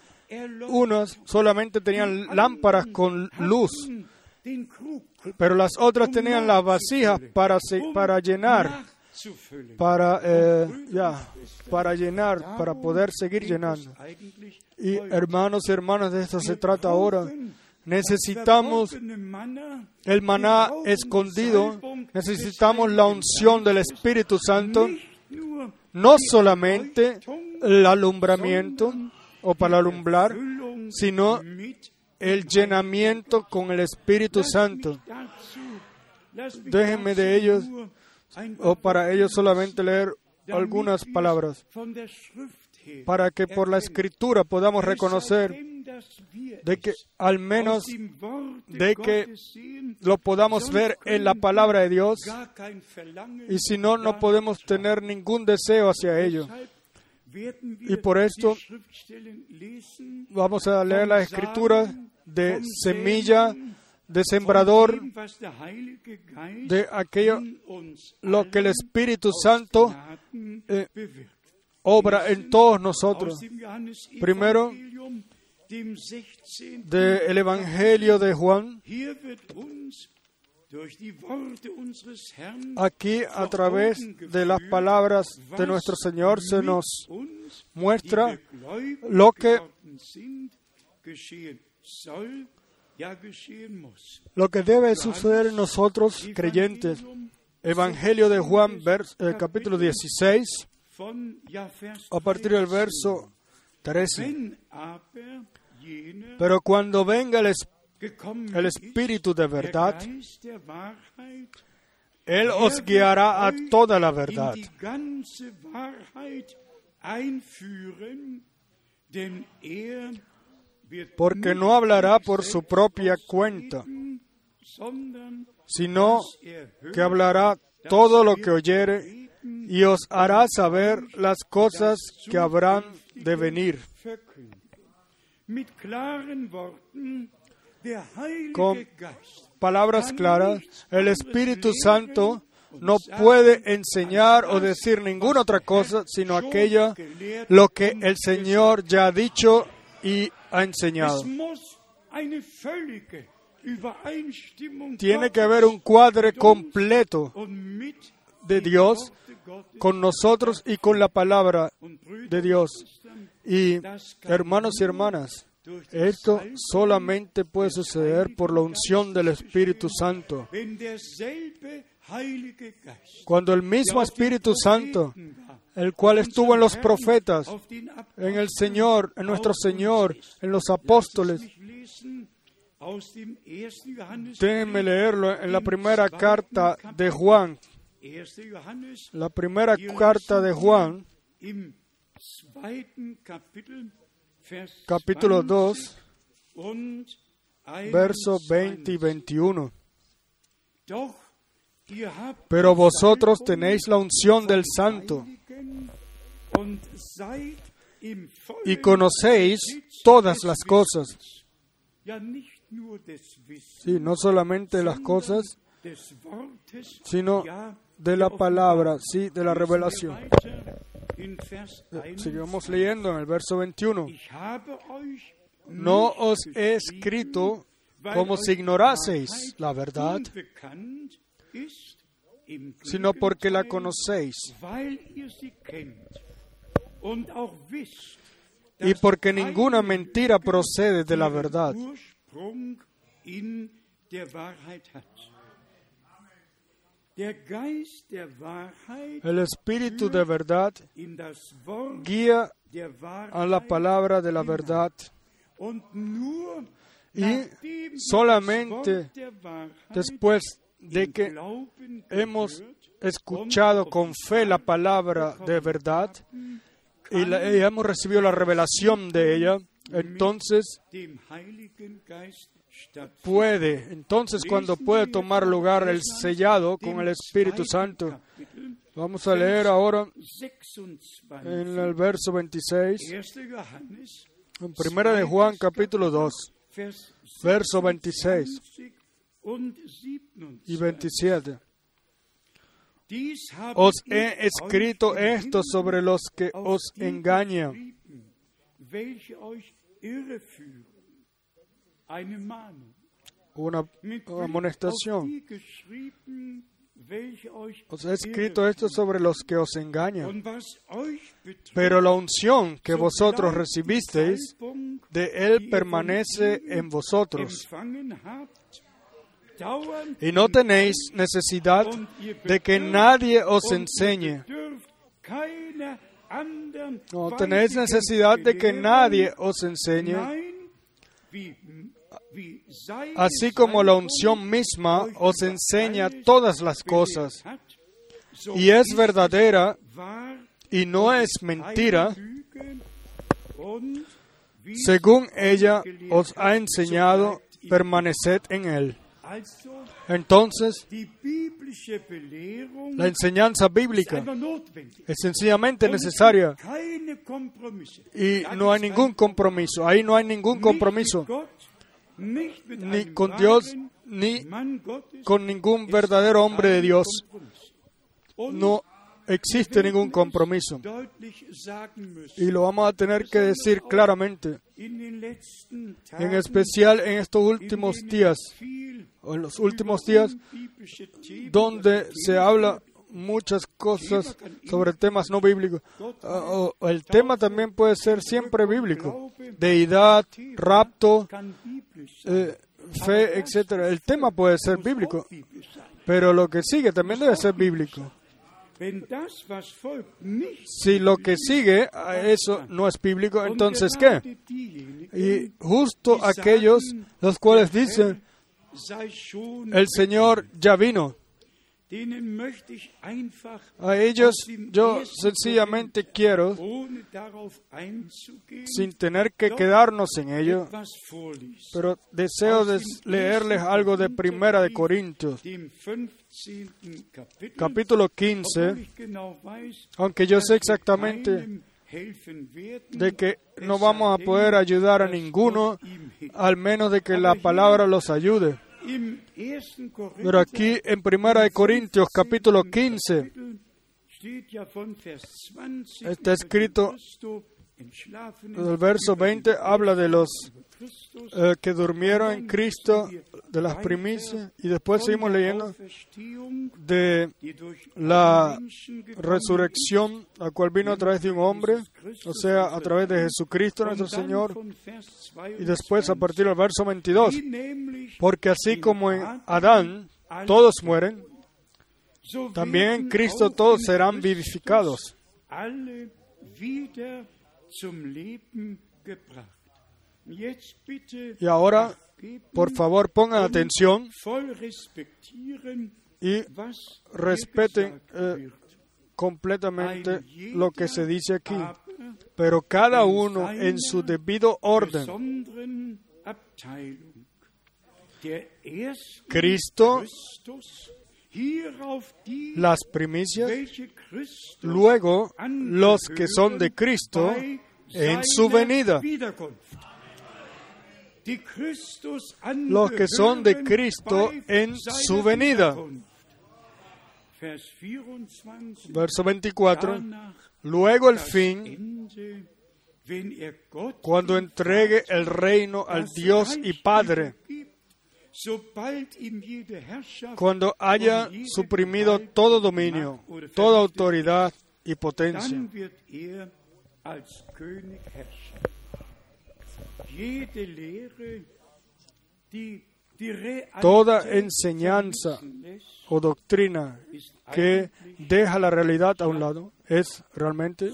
Unas solamente tenían lámparas con luz, pero las otras tenían las vasijas para, para llenar, para, ya, para llenar, para poder seguir llenando. Y hermanos y hermanas, de esto se trata ahora. Necesitamos el maná escondido, necesitamos la unción del Espíritu Santo, no solamente el alumbramiento o para alumbrar, sino el llenamiento con el Espíritu Santo. Déjenme de ellos o para ellos solamente leer algunas palabras, para que por la escritura podamos reconocer de que al menos de que lo podamos ver en la palabra de Dios y si no, no podemos tener ningún deseo hacia ello. Y por esto Vamos a leer las escrituras de semilla, de sembrador, de aquello lo que el Espíritu Santo eh. Obra en todos nosotros. Primero, Johannesevangelium, dem 16. Del Evangelio de Juan, aquí a través de las palabras de nuestro Señor se nos muestra lo que- lo que debe suceder en nosotros creyentes. Evangelio de Juan, vers- eh, capítulo 16, von, ja, Vers a partir del 13. verso 13. Wenn aber jener Pero cuando venga el, Espíritu de verdad, Él os guiará a toda la verdad. er Porque no hablará por su propia cuenta, sino que hablará todo lo que oyere y os hará saber las cosas que habrán de venir. Con palabras claras, el Espíritu Santo no puede enseñar o decir ninguna otra cosa sino aquella lo que el Señor ya ha dicho y ha enseñado. Tiene que haber un uns completo de Dios con nosotros y con la palabra de Dios. Y hermanos y hermanas, esto solamente puede suceder por la unción del Espíritu Santo. Cuando el mismo Espíritu Santo, el cual estuvo en los profetas, en el Señor, en nuestro Señor, en los apóstoles. Déjenme leerlo en la primera carta de Juan, 1. Johannes la primera carta de Juan, capítulo 2, 20 und verso 20 y 21. 21. Doch ihr habt Pero vosotros tenéis la unción del Santo y conocéis todas las cosas. Sí, no solamente las cosas, sino de la palabra, sí, de la revelación. Vers Sigamos 21. leyendo en el verso 21. Ich habe euch No os he escrito como si ignoraseis la verdad, sino porque la conocéis y porque ninguna mentira procede de la verdad. El Espíritu de verdad guía a la palabra de la verdad. Y solamente después de que hemos escuchado con fe la palabra de verdad y, la- y hemos recibido la revelación de ella, entonces puede, entonces cuando puede tomar lugar el sellado con el Espíritu Santo. Vamos a leer ahora 26. en el verso 26, 1. Johannes, en primera de Juan capítulo 2, Vers verso 26 26 und y 27. 27. Dies habe Os he escrito esto sobre los que os engañan. Una amonestación. Os he escrito esto sobre los que os engañan. Pero la unción que so vosotros recibisteis, de Él permanece en vosotros. Y no tenéis necesidad de que nadie os enseñe. No tenéis necesidad de que nadie os enseñe. Así como la unción misma os enseña todas las cosas y es verdadera y no es mentira, según ella os ha enseñado, permaneced en Él. Entonces, la enseñanza bíblica es sencillamente necesaria y no hay ningún compromiso. Ahí no hay ningún compromiso, ni con Dios, ni con ningún verdadero hombre de Dios. No existe ningún compromiso. Y lo vamos a tener que decir claramente, en especial en estos últimos días, o en los últimos días, donde se habla muchas cosas sobre temas no bíblicos. Ah, el tema también puede ser siempre bíblico. Deidad, rapto. Eh, fe, etcétera. El tema puede ser bíblico, pero lo que sigue también debe ser bíblico. Si lo que sigue a eso no es bíblico, entonces ¿qué? Y justo aquellos los cuales dicen, el Señor ya vino. A ellos yo sencillamente quiero, sin tener que quedarnos en ello, pero deseo de leerles algo de Primera de Corintios, Dem 15. Kapitel, capítulo 15, obwohl ich genau weiß, aunque yo sé exactamente de que no vamos a poder ayudar a ninguno, al menos de que la palabra los ayude. Im 1. Korinther, Pero aquí en Primera de Corintios, capítulo 15, Kapitel steht ja von Vers 20 Está escrito, el verso über den 20 habla de los que durmieron en Cristo, de las primicias, y después seguimos leyendo de la resurrección, la cual vino a través de un hombre, o sea, a través de Jesucristo ist. nuestro Señor, y después a 22, partir del verso 22, wie nämlich porque así como en Adán todos mueren, también en Cristo todos serán vivificados. Y ahora, por favor, pongan atención y respeten eh, completamente lo que se dice aquí. Pero cada uno en su debido orden. Cristo, las primicias, luego los que son de Cristo en su venida. Los que son de Cristo en su venida. Wiederkunft. Vers 24. Verso 24. Danach Luego el fin, er cuando entregue el reino al Dios y Padre, cuando haya suprimido todo dominio, toda autoridad y potencia. Toda enseñanza o doctrina que deja la realidad a un lado es realmente,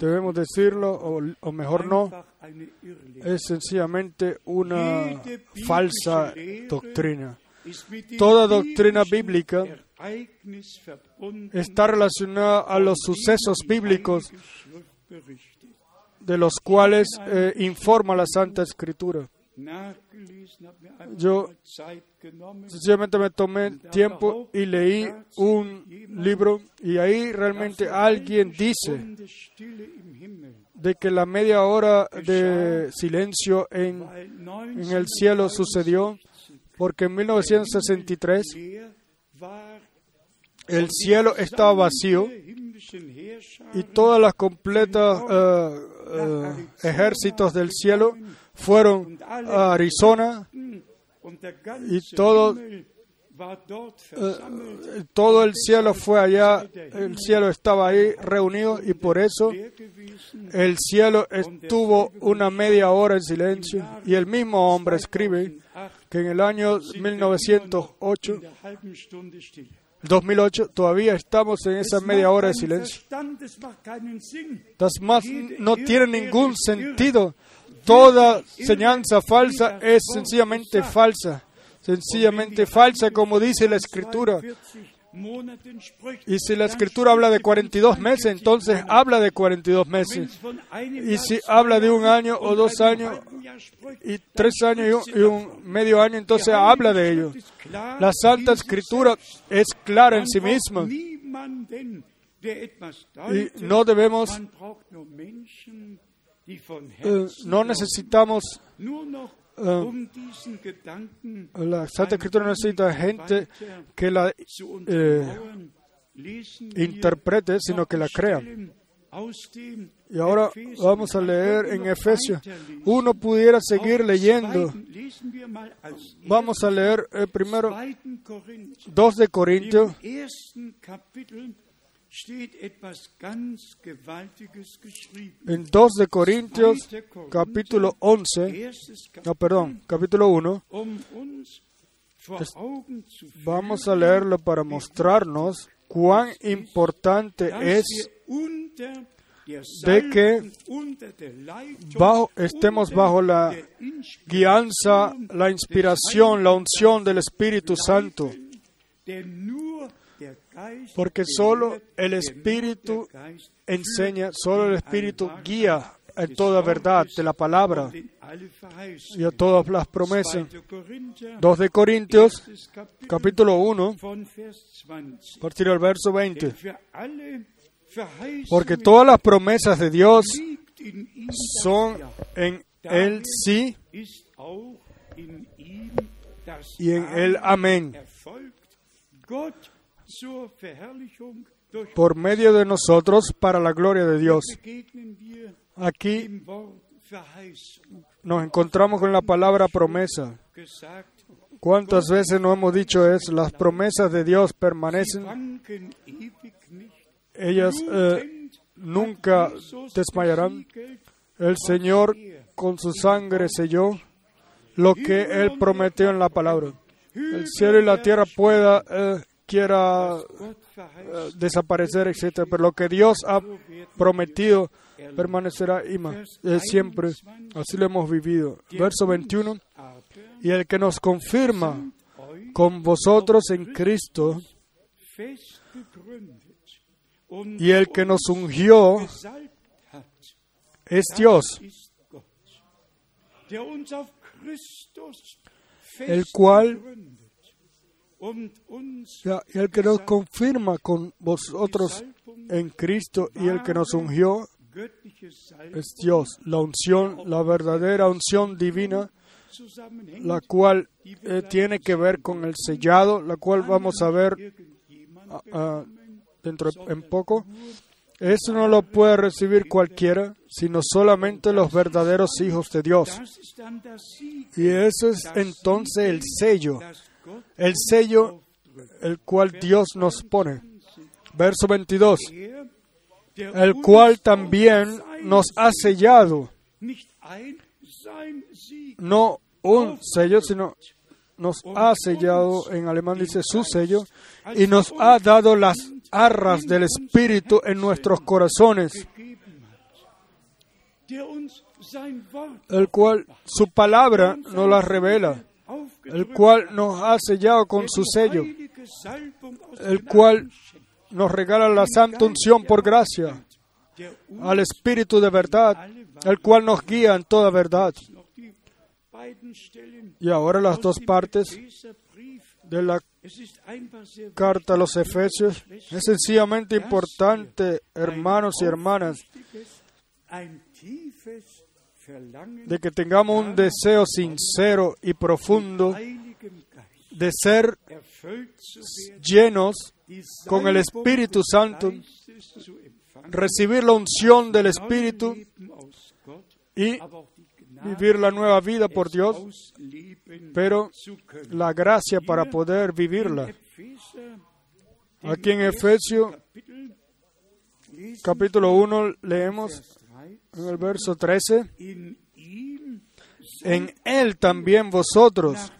debemos decirlo o, mejor no, es sencillamente una falsa doctrina. Toda doctrina bíblica Está relacionada a los sucesos bíblicos. De los cuales eh, informa la Santa Escritura. Yo-. Sencillamente me tomé tiempo y leí un libro y ahí realmente alguien dice de que la media hora de silencio en, en el cielo sucedió porque en 1963 leer war el cielo estaba vacío y todas las completas eh, eh, ejércitos del cielo fueron a Arizona y todo, eh, todo el cielo fue allá, el cielo estaba ahí reunido y por eso el cielo estuvo una media hora en silencio. Y el mismo hombre escribe que en el año 1908 2008 todavía estamos en esa media hora de silencio. Más no tiene ningún sentido. Toda enseñanza falsa es sencillamente falsa. Sencillamente falsa, como dice la Escritura. Y si la Escritura habla de 42 meses, entonces habla de 42 meses. Y si habla de un año o dos años y tres años y un, medio año, entonces habla de ello. La Santa Escritura es clara en sí misma. Y no debemos, eh, no necesitamos Uh, la Santa Escritura necesita gente que la eh, interprete, sino que la crea. Y ahora vamos a leer en Efesios. Uno pudiera seguir leyendo. Vamos a leer eh, primero 2 de Corintios. En 2 de Corintios, capítulo 11, no, perdón, capítulo 1, vamos a leerlo para mostrarnos cuán importante es de que bajo, estemos bajo la guianza, la inspiración, la unción del Espíritu Santo. Porque solo el Espíritu enseña, solo el Espíritu guía en toda verdad de la palabra y a todas las promesas. 2 de Corintios, capítulo 1, a partir del verso 20. Porque todas las promesas de Dios son en Él sí y en Él amén por medio de nosotros para la gloria de Dios. Aquí nos encontramos con la palabra promesa. ¿Cuántas veces nos hemos dicho eso? Las promesas de Dios permanecen. Ellas eh, nunca desmayarán. El Señor con su sangre selló lo que Él prometió en la palabra. El cielo y la tierra pueda eh, quiera eh, desaparecer, etcétera, pero lo que Dios ha prometido permanecerá siempre. Así lo hemos vivido. Verso 21. Y el que nos confirma con vosotros en Cristo y el que nos ungió es Dios, el cual y el que nos confirma con vosotros en Cristo y el que nos ungió es Dios, la unción, la verdadera unción divina, la cual eh, tiene que ver con el sellado, la cual vamos a ver dentro en poco. Eso no lo puede recibir cualquiera, sino solamente los verdaderos hijos de Dios. Y eso es entonces el sello el sello el cual Dios nos pone. Verso 22. El cual también nos ha sellado. No un sello, sino nos ha sellado, en alemán dice su sello, y nos ha dado las arras del Espíritu en nuestros corazones, el cual su palabra nos la revela el cual nos ha sellado con su sello, el cual nos regala la santa unción por gracia, al Espíritu de verdad, el cual nos guía en toda verdad. Y ahora las dos partes de la carta a los Efesios. es sencillamente importante, hermanos y hermanas, de que tengamos un deseo sincero y profundo de ser llenos con el Espíritu Santo, recibir la unción del Espíritu y vivir la nueva vida por Dios, pero la gracia para poder vivirla. Aquí en Efesios capítulo wir 1 leemos Vers 3, en el verso 13, in ihm en Él también vosotros,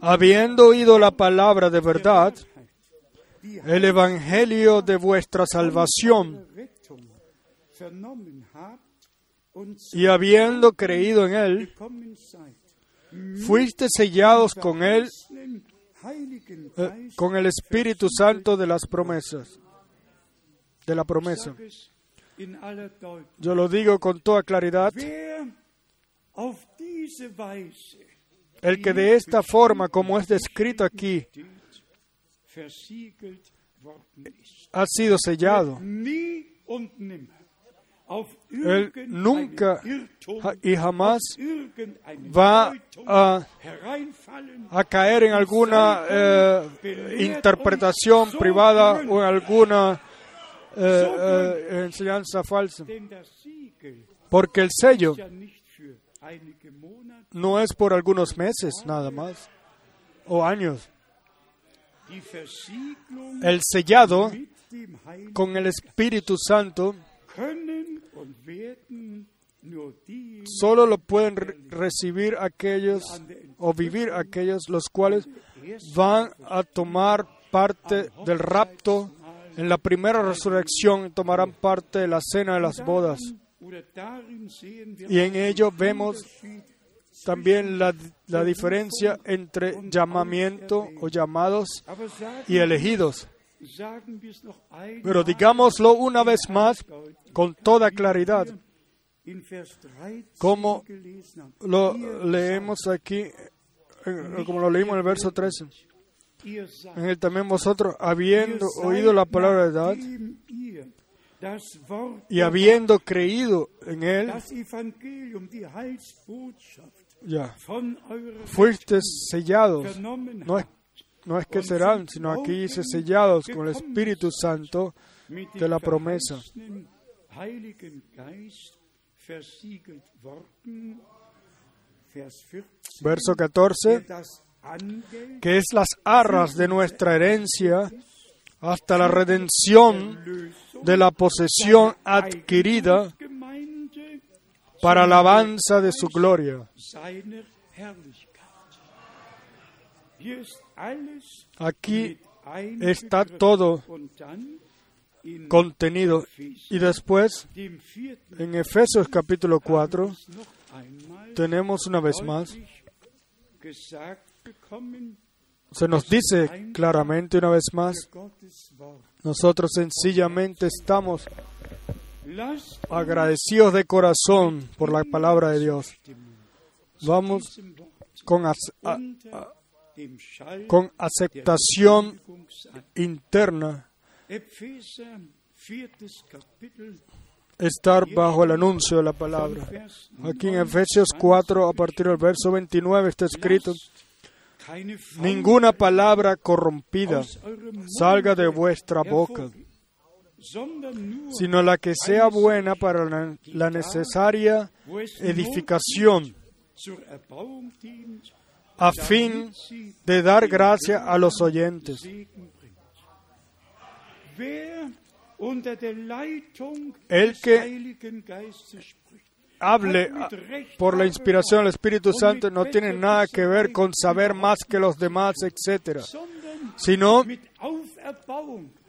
habiendo oído la palabra de verdad, el evangelio de vuestra salvación, y habiendo creído en Él, seid, fuiste sellados con Él, eh, con el Espíritu Santo de las promesas, de la promesa. Yo lo digo con toda claridad, el que de esta forma, como es descrito aquí, ha sido sellado. Él nunca y jamás va a caer en alguna eh, interpretación privada o en alguna eh, eh, enseñanza falsa. Porque el sello no es por algunos meses nada más o años. El sellado con el Espíritu Santo solo lo pueden re- recibir aquellos o vivir aquellos los cuales van a tomar parte del rapto en la primera resurrección tomarán parte de la cena de las bodas. Y en ello vemos también la, la diferencia entre llamamiento o llamados y elegidos. Pero digámoslo una vez más con toda claridad, in Vers 13 como lo leemos aquí, eh, como lo leímos en el verso 13. En él también vosotros, habiendo oído la palabra de Wort y habiendo creído en él, ya, von eurer fuiste sellados. No es, no es que serán, sino aquí dice sellados con el Espíritu Santo de la promesa. verheißenen Heiligen Geist versiegelt worden. Vers 14. Verso der 14, das Angeld que es las arras de nuestra herencia hasta la redención de la posesión adquirida para alabanza de su gloria. Aquí está todo contenido. Y después, en Efesios capítulo 4, noch einmal tenemos una vez más, se nos dice claramente una vez más, nosotros sencillamente estamos agradecidos de corazón por la palabra de Dios. Vamos con, a- Schall con aceptación interna estar bajo el anuncio de la palabra. Aquí en Efesios 4, a partir del verso 29, está escrito, ninguna palabra corrompida salga de vuestra boca, sino la que sea buena para la, necesaria edificación, a fin de dar gracia a los oyentes. El que Hable por la inspiración del Espíritu Santo no tiene nada que ver con saber más que los demás, etc., sino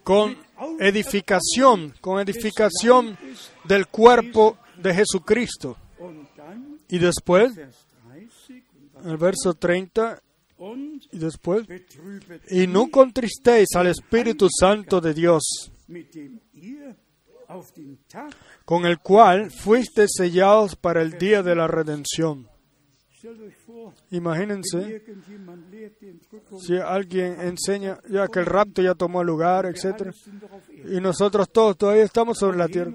con edificación, con edificación del cuerpo de Jesucristo. Y después, Vers 30 und, en el verso 30, und y después, y no contristéis al Espíritu Santo de Dios, con el cual fuisteis sellados para el día de la redención. Imagínense si alguien enseña ya que el rapto ya tomó lugar, etc. Y nosotros todos todavía estamos sobre la tierra.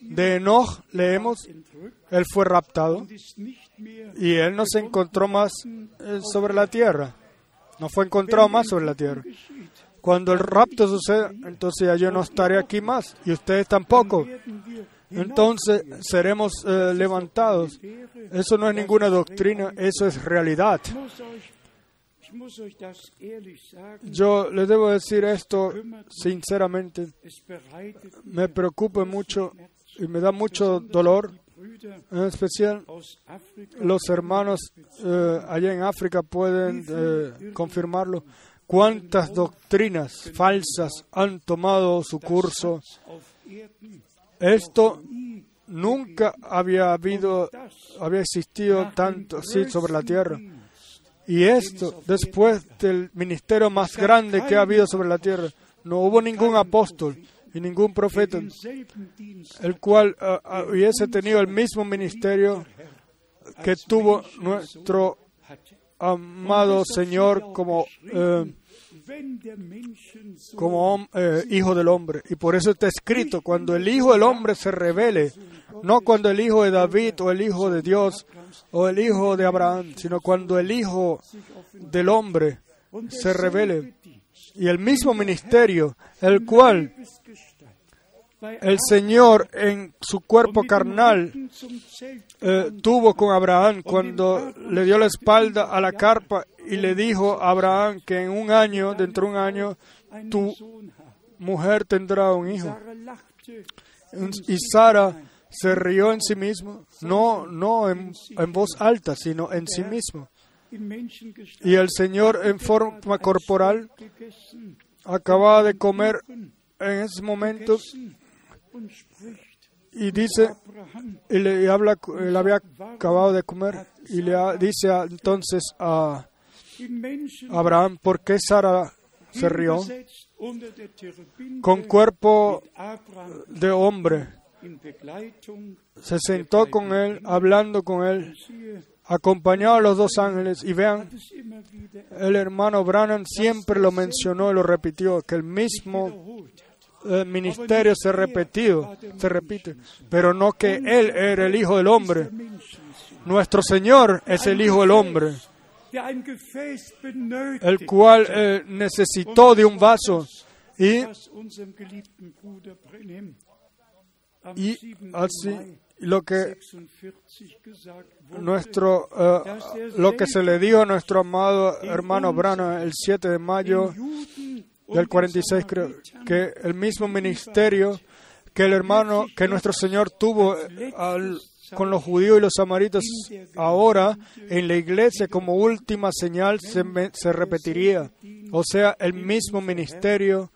De Enoch leemos, él fue raptado y él no se encontró más eh, sobre la tierra. No fue encontrado más sobre la tierra. Cuando el rapto suceda, entonces ya yo no estaré aquí más y ustedes tampoco. Entonces seremos eh, levantados. Eso no es ninguna doctrina, eso es realidad. Yo les debo decir esto sinceramente. Me preocupa mucho y me da mucho dolor, en especial los hermanos eh, allá en África pueden eh, confirmarlo. Cuántas doctrinas falsas han tomado su curso. Esto nunca había habido, había existido tanto así sobre la tierra. Y esto, después del ministerio más grande que ha habido sobre la tierra, no hubo ningún apóstol y ningún profeta, el cual ah, ah, hubiese tenido el mismo ministerio que tuvo nuestro amado Señor como, eh, como eh, hijo del hombre. Y por eso está escrito, cuando el hijo del hombre se revele, no cuando el hijo de David o el hijo de Dios o el hijo de Abraham, sino cuando el hijo del hombre se revele. Y el mismo ministerio, el cual el Señor en su cuerpo carnal eh, tuvo con Abraham cuando le dio la espalda a la carpa y le dijo a Abraham que en un año, dentro de un año, tu mujer tendrá un hijo. Y Sara se rió en sí mismo, no, no en, voz alta, sino en sí mismo. Y el Señor en forma corporal acababa de comer en ese momento y dice, y le habla, él había acabado de comer y le dice entonces a Abraham, ¿por qué Sara se rió? Con cuerpo de hombre, se sentó con él, hablando con él, acompañado a los dos ángeles y vean, el hermano Branham siempre lo mencionó y lo repitió, que el mismo. Eh, ministerio se repetido, se repite, pero no que él era el hijo del hombre. Nuestro Señor es el hijo del hombre, el cual eh, necesitó de un vaso y, y 7. así lo que 46 gesagt wurde, nuestro eh, lo que se le dijo a nuestro amado hermano Branham el 7 de mayo del den 46 creo que el mismo ministerio que el hermano que nuestro Señor tuvo eh, con los judíos y los samaritas ahora en la iglesia como última señal se, se repetiría. O sea el mismo ministerio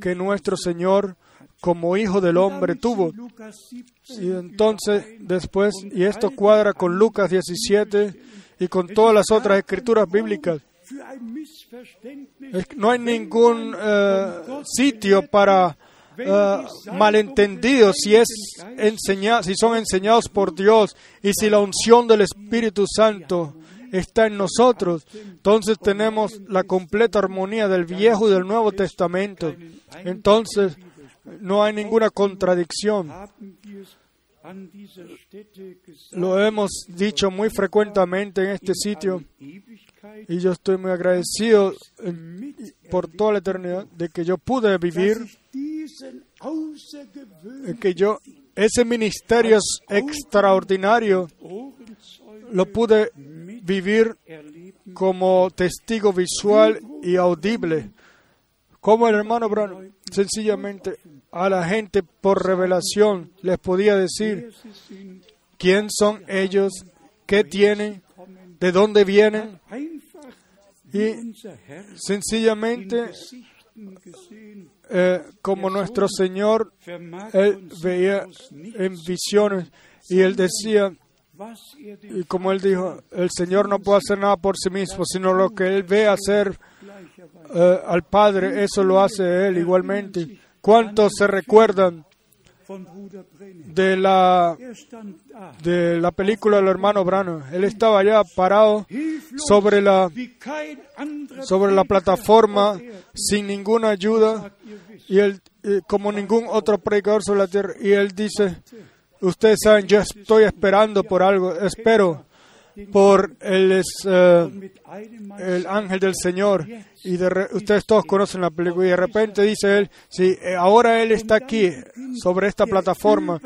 que nuestro Señor como hijo del hombre tuvo. Lukas 17 y entonces después y esto cuadra con Lucas 17 y con todas las otras escrituras bíblicas no hay ningún eh, sitio para eh, malentendidos si es enseña- si son enseñados por Dios y si la unción del Espíritu Santo está en nosotros, entonces tenemos la completa armonía del Viejo y del Nuevo Testamento. Entonces no hay ninguna contradicción. Lo hemos dicho muy frecuentemente en este sitio y yo estoy muy agradecido por toda la eternidad de que yo pude vivir außergewöhnlichen que yo ese ministerio extraordinario lo pude vivir como testigo visual y audible como el hermano Brown sencillamente a la gente por revelación les podía decir quién son ellos qué tienen de dónde vienen y sencillamente eh, como nuestro Señor él veía en visiones y él decía Y como él dijo, el Señor no puede hacer nada por sí mismo, sino lo que él ve hacer eh, al Padre, eso lo hace él igualmente. ¿Cuántos se recuerdan. De la, de la película del hermano Brano? Él estaba allá parado sobre la, sobre la plataforma sin ninguna ayuda y él, eh, como ningún otro predicador sobre la tierra. Y él dice, ustedes saben, yo estoy esperando por algo, espero por eh, el ángel del Señor. Y ustedes todos conocen la película. Y de repente dice él, sí, eh, ahora él está aquí, sobre esta plataforma.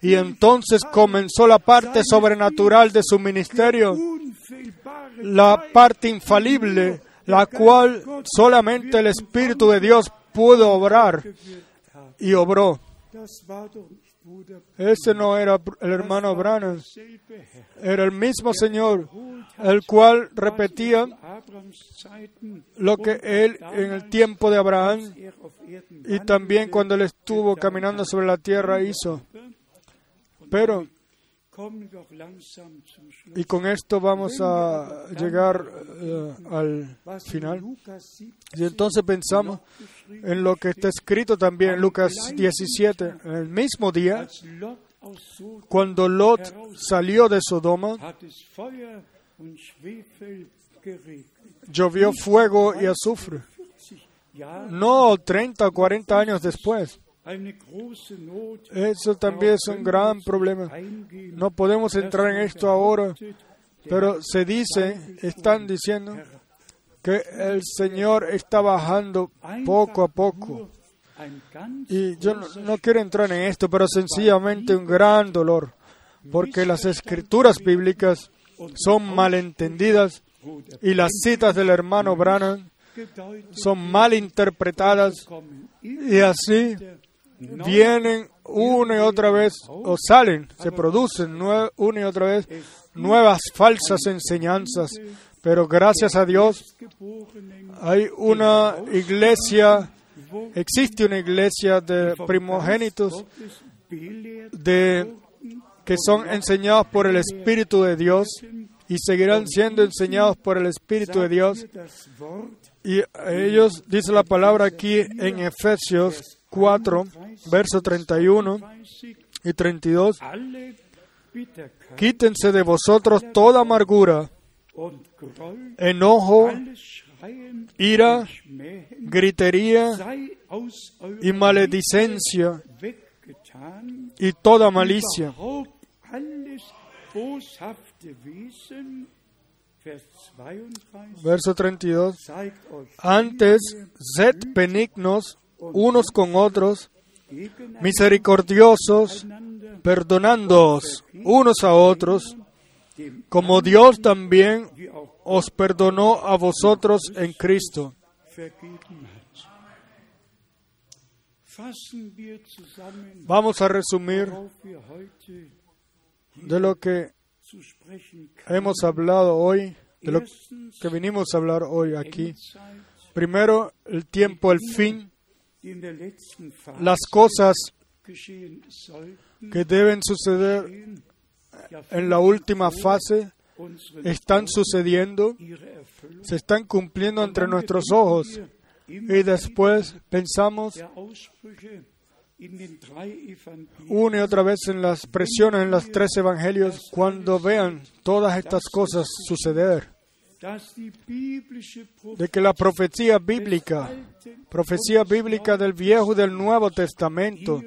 Y entonces comenzó la parte sobrenatural de su ministerio, la parte infalible, la cual solamente el Espíritu de Dios pudo obrar y obró. Ese no era el hermano Branham, era el mismo Señor, el cual repetía lo que él en el tiempo de Abraham y también cuando él estuvo caminando sobre la tierra hizo. Pero, y con esto vamos a llegar eh, al final. Lukas 7 Y entonces pensamos en lo que está escrito también en Lucas 17. En el mismo día, cuando Lot salió de Sodoma, llovió fuego y azufre. 40 Jahre, No 30 o 40 años después. Eso también es un gran problema. No podemos entrar en esto ahora, pero se dice, están diciendo, que el Señor está bajando poco a poco. Y yo no, no quiero entrar en esto, pero sencillamente un gran dolor, porque las escrituras bíblicas son malentendidas y las citas del hermano Branham son mal interpretadas y así vienen una y otra vez o salen, se producen una y otra vez nuevas falsas enseñanzas. Pero gracias a Dios hay una iglesia, existe una iglesia de primogénitos de, que son enseñados por el Espíritu de Dios y seguirán siendo enseñados por el Espíritu de Dios. Y ellos, dice la palabra aquí en Efesios 4, verso 31 30, y 32, alle Bitterkeit quítense de vosotros toda amargura, enojo, ira, gritería y maledicencia y toda malicia. überhaupt alles boshafte Wesen. Vers 32. Verso 32. Zeigt euch Antes, sed benignos unos con otros, misericordiosos, perdonándoos unos a otros, como Dios también os perdonó a vosotros en Cristo. Vamos a resumir de lo que hemos hablado hoy, de lo que vinimos a hablar hoy aquí. Primero, el tiempo, el fin, las cosas que deben suceder en la última fase están sucediendo, se están cumpliendo entre nuestros ojos. Y después pensamos una y otra vez en las presiones en los tres evangelios cuando vean todas estas cosas suceder. De que la profecía bíblica, profecía bíblica del Viejo y del Nuevo Testamento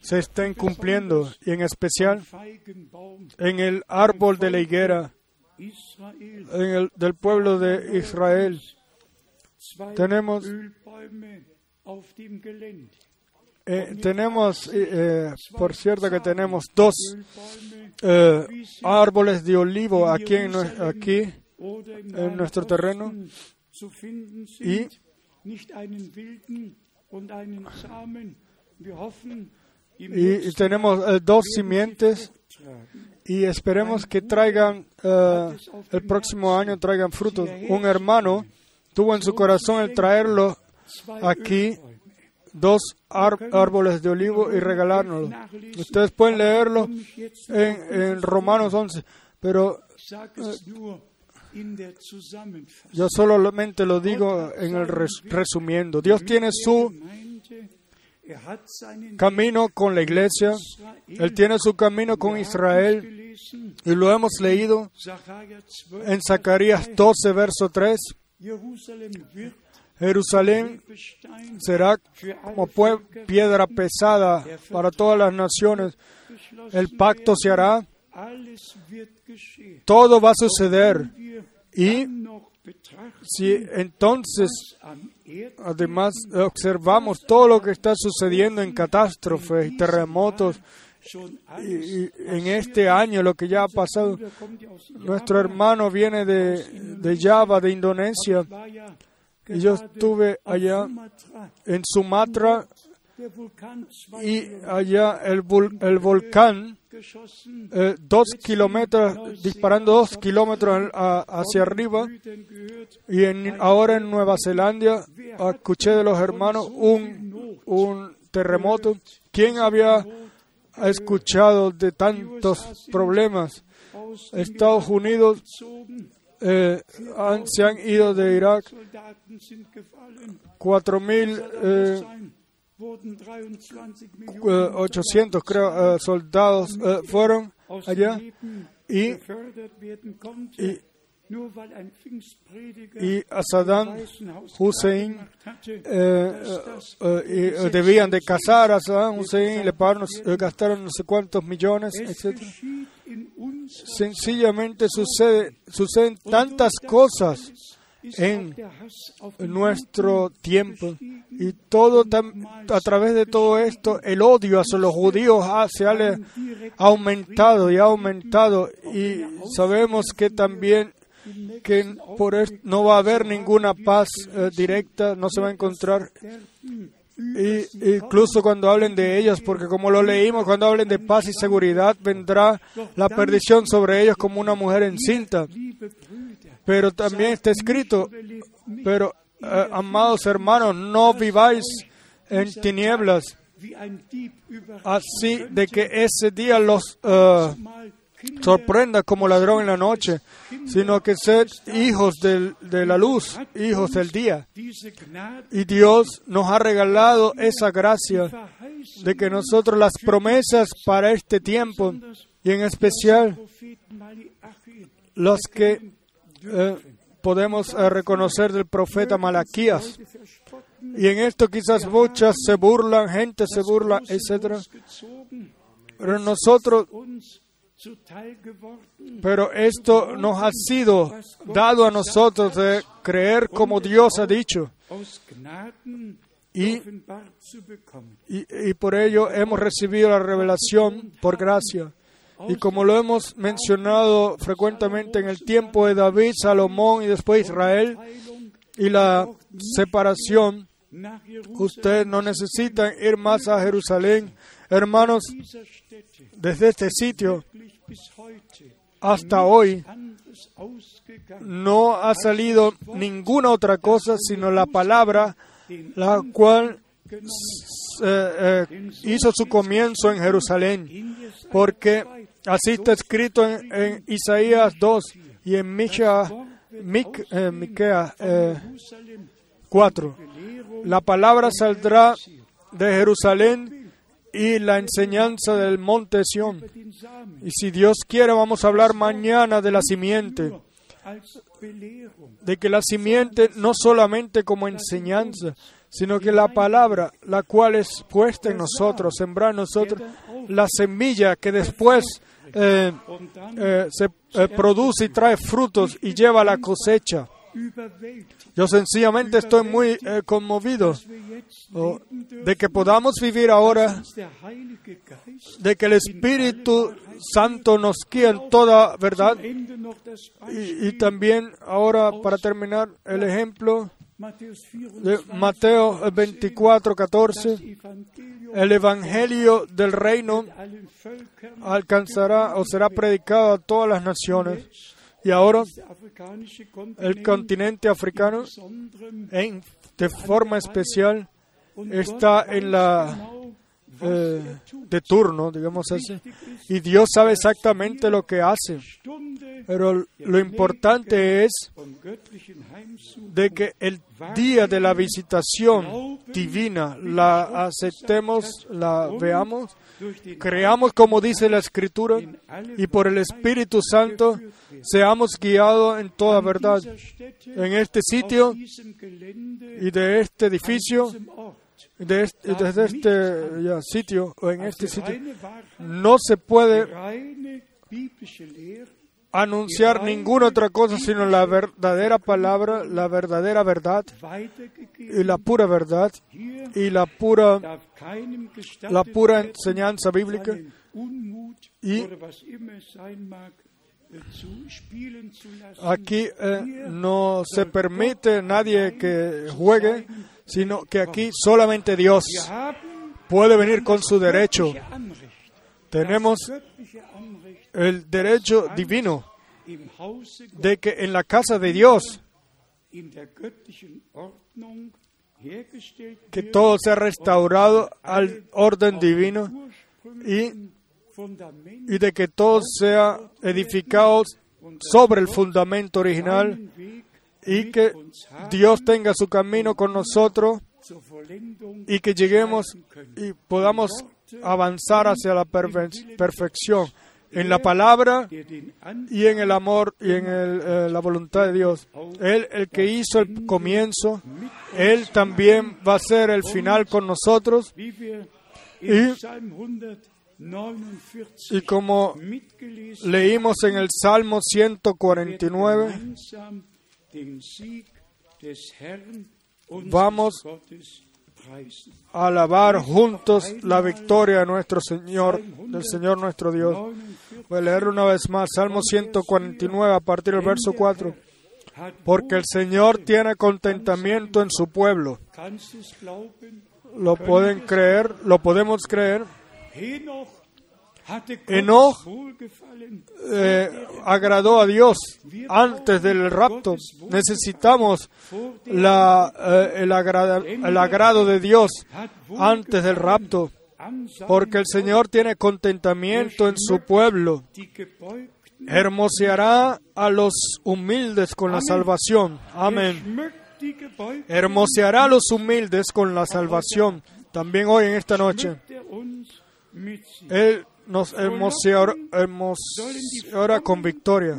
se estén cumpliendo y en especial en el árbol de la higuera Israel, en el, del pueblo de Israel. Tenemos-. Eh, tenemos, eh, eh, por cierto que tenemos dos eh, árboles de olivo aquí en, aquí en nuestro terreno. Y- y, tenemos eh, dos simientes y esperemos que traigan eh, el próximo año traigan frutos. Un hermano tuvo en su corazón el traerlo aquí. Dos árboles de olivo y regalárnoslo. Ustedes pueden leerlo en, en Romanos 11, pero Zusammenfassung. yo solamente lo digo en el res- resumiendo. Dios tiene su camino con la iglesia, Él tiene su camino con Israel y lo hemos leído Sacharja 12, en Zacarías 12, verso 3. Jerusalén será como piedra pesada para todas las naciones. El pacto se hará todo va a suceder. Y si entonces además observamos todo lo que está sucediendo en catástrofes y terremotos en este año lo que ya ha pasado, nuestro hermano viene de, de Java, de Indonesia, yo estuve allá en Sumatra y allá el, volcán eh, dos kilómetros, disparando dos kilómetros hacia arriba. Y ahora en Nueva Zelanda escuché de los hermanos un, un terremoto. ¿Quién había escuchado de tantos problemas? Estados Unidos. Eh, han- se han ido de Irak gefallen. 4.800 eh, Sein wurden 23 Millionen 800, creo, eh, soldados eh, fueron allá y, y, y a Saddam Hussein eh, eh, eh, y debían de casar a Saddam Hussein, le pagaron, gastaron no sé cuántos millones, es etc. Sencillamente sucede, suceden tantas cosas en nuestro tiempo. y todo a través de todo esto el odio hacia los judíos ha- se ha aumentado y ha aumentado. Y sabemos que también que por no va a haber ninguna paz eh, directa, no se va a encontrar y incluso cuando hablen de ellos, porque como lo leímos, cuando hablen de paz y seguridad, vendrá la perdición sobre ellos como una mujer encinta. Pero también está escrito, pero eh, amados hermanos, no viváis en tinieblas, así de que ese día los Kinder sorprenda como ladrón en la noche, sino que sed hijos de la luz, hijos del día. Y Dios nos ha regalado esa gracia de que nosotros las promesas para este tiempo, y en especial los que eh, podemos eh, reconocer del profeta Malaquías. Y en esto quizás muchas se burlan, gente se burla, gezogen, Pero nosotros, pero esto nos ha sido dado a nosotros de creer como Dios ha dicho. Y, y, y por ello hemos recibido la revelación por gracia. Y como lo hemos mencionado frecuentemente en el tiempo de David, Salomón y después Israel, y la separación, ustedes no necesitan ir más a Jerusalén. Hermanos, desde este sitio hasta hoy no ha salido ninguna otra cosa sino la palabra, la cual eh, hizo su comienzo en Jerusalén. Porque así está escrito en, Isaías 2 y en Micha, Mic- eh, Miquea eh, 4. La palabra saldrá de Jerusalén y la enseñanza del monte Sión. Y si Dios quiere, vamos a hablar mañana de la simiente. De que la simiente no solamente como enseñanza, sino que la palabra, la cual es puesta en nosotros, sembrada en nosotros, la semilla que después eh, eh, se eh, produce y trae frutos y lleva la cosecha. Yo sencillamente estoy muy eh, conmovido oh, de que podamos vivir ahora de que el Espíritu Santo nos guía en toda verdad. Y, y también ahora, para terminar, el ejemplo de 24, Mateo 24, 14. das Evangelium El Evangelio del reino alcanzará o será predicado a todas las naciones. Y ahora el continente africano, en- de forma especial, está en la eh, de turno, digamos así. Y Dios sabe exactamente lo que hace. Pero lo importante es de que el día de la visitación divina la aceptemos, la veamos, creamos como dice la Escritura y por el Espíritu Santo seamos guiados en toda verdad. En este sitio y de este edificio, de este- desde este ya, sitio o en este sitio, no se puede anunciar ninguna otra cosa sino la verdadera palabra, la verdadera verdad y la pura verdad y la pura, la pura enseñanza bíblica. Y- Aquí eh, no se permite nadie que juegue, sino que aquí solamente Dios puede venir con su derecho. Tenemos el derecho divino de que en la casa de Dios que todo sea restaurado al orden divino Fundament y de que todo sea edificado sobre el fundamento original y que Dios tenga su camino con nosotros y que lleguemos y podamos avanzar hacia la perfe- perfección en la palabra y en el amor y en eh, la voluntad de Dios. Él, el que hizo el comienzo, Él también va a ser el final con nosotros. Y- in Psalm 149 Y como leímos en el Salmo werden 149, gemeinsam den Sieg des Herrn unseres Vamos a alabar juntos la victoria de nuestro Señor, del Señor nuestro Dios. 49 Voy a leer una vez más, Salmo 149 a partir del verso 4. hat Porque el Señor tiene contentamiento en su pueblo. Lo pueden creer, lo podemos creer. Enoch, eh, agradó a Dios antes del rapto. Necesitamos la, eh, el, agrada- el agrado de Dios antes del rapto, porque el Señor tiene contentamiento en su pueblo. Hermoseará a los humildes con la salvación. Amén. Hermoseará a los humildes con la salvación. También hoy en esta noche. Él nos hermoseará con victoria.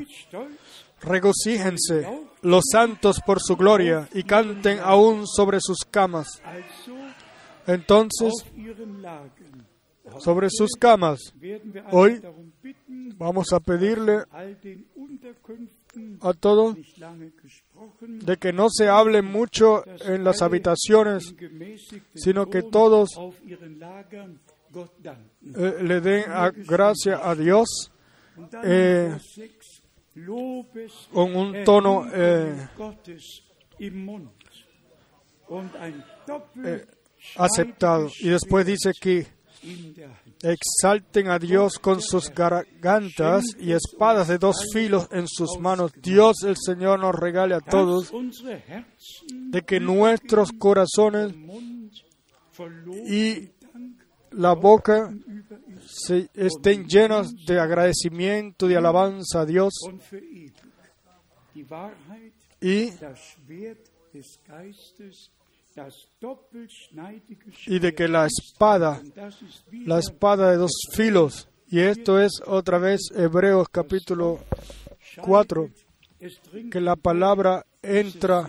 Regocíjense los santos por su gloria y canten aún sobre sus camas. Entonces, sobre sus camas, Hoy- vamos a pedirle a todos de que no se hable mucho en las habitaciones, sino que todos eh, le den a- gracia a Dios eh, Vers 6, Lobes con un tono eh, Eh, aceptado. Y después dice que exalten a Dios con sus gargantas y espadas de dos filos en sus manos. Dios el Señor nos regale a todos de que nuestros corazones y la boca se estén llenos de agradecimiento y alabanza a Dios. Y, y de que la espada, la espada de dos filos, y esto es otra vez Hebreos capítulo 4, es dringt que la palabra entra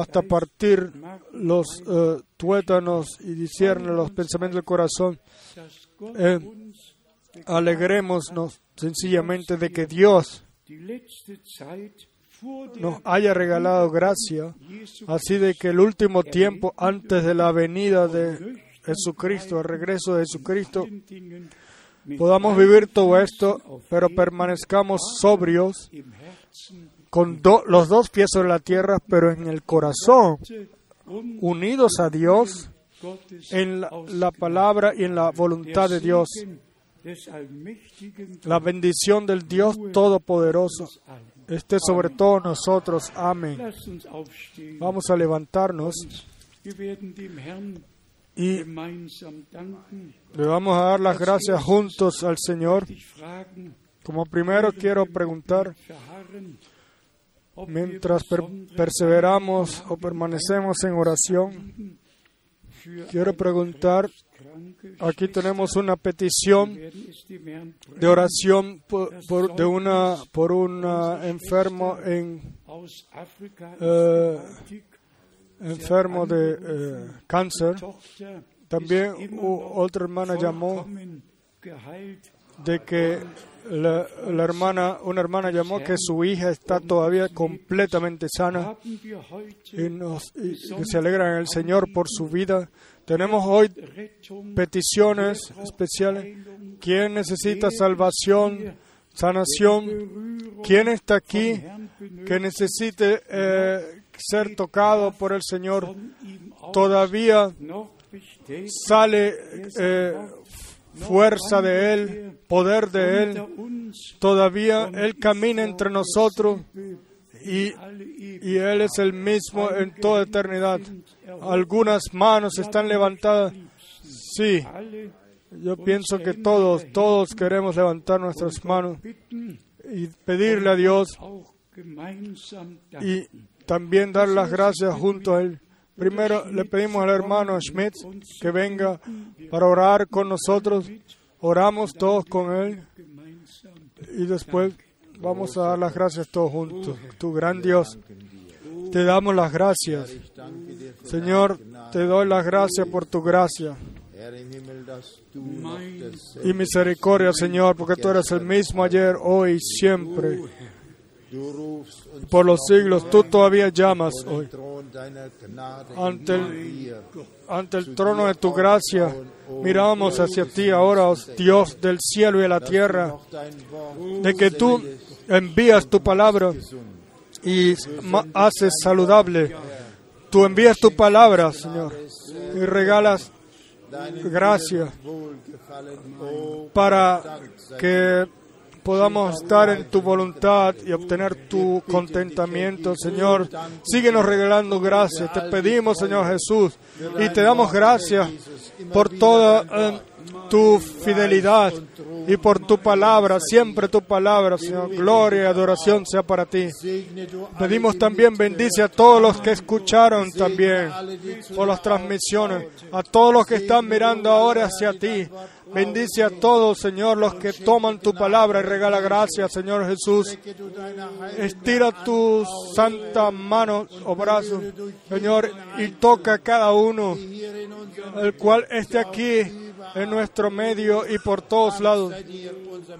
hasta partir los eh, tuétanos y discierne los pensamientos del corazón. Eh, Alegrémonos sencillamente de que Dios nos haya regalado gracia, así de que el último tiempo antes de la venida de Jesucristo, el regreso de Jesucristo, podamos vivir todo esto, pero permanezcamos sobrios con los dos pies sobre la tierra, pero en el corazón, unidos a Dios en la, la palabra y en la voluntad de Dios. La bendición del Dios Todopoderoso esté sobre todos nosotros. Amén. Vamos a levantarnos y le vamos a dar las gracias juntos al Señor. Como primero quiero preguntar, mientras perseveramos o permanecemos en oración, quiero preguntar, aquí tenemos una petición de oración por, de una, por un ah, enfermo en gewaltig. enfermo de eh, cáncer. También otra hermana llamó de que la, hermana, una hermana llamó que su hija está todavía completamente sana y, nos, se alegra en el Señor por su vida. Tenemos hoy peticiones especiales. ¿Quién necesita salvación, sanación? ¿Quién está aquí que necesite eh, ser tocado por el Señor? Todavía sale eh, fuerza de Él, poder de Él. Todavía Él camina entre nosotros y, y Él es el mismo en toda eternidad. Algunas manos están levantadas. Sí, yo pienso que todos, todos queremos levantar nuestras manos y pedirle a Dios y también dar las gracias junto a Él. Primero le pedimos al hermano Schmidt que venga para orar con nosotros. Oramos todos con Él y después vamos a dar las gracias todos juntos. Tu gran Dios, te damos las gracias. Señor, te doy las gracias por tu gracia y misericordia, Señor, porque tú eres el mismo ayer, hoy y siempre. Por los siglos, tú todavía llamas hoy. Ante el, trono de tu gracia, miramos hacia ti ahora, oh Dios del cielo y de la tierra, de que tú envías tu palabra y haces saludable. Tú envías tu palabra, Señor, y regalas gracia para que podamos estar en tu voluntad y obtener tu contentamiento, Señor. Síguenos regalando gracias. Te pedimos, Señor Jesús, y te damos gracias por toda eh, tu fidelidad y por tu palabra, siempre tu palabra, Señor. Gloria y adoración sea para ti. Pedimos también bendice a todos los que escucharon también por las transmisiones, a todos los que están mirando ahora hacia ti. Bendice a todos, Señor, los que toman tu palabra y regala gracias, Señor Jesús. Estira tu santa mano o brazo, Señor, y toca a cada uno, el cual esté aquí en nuestro medio y por todos lados.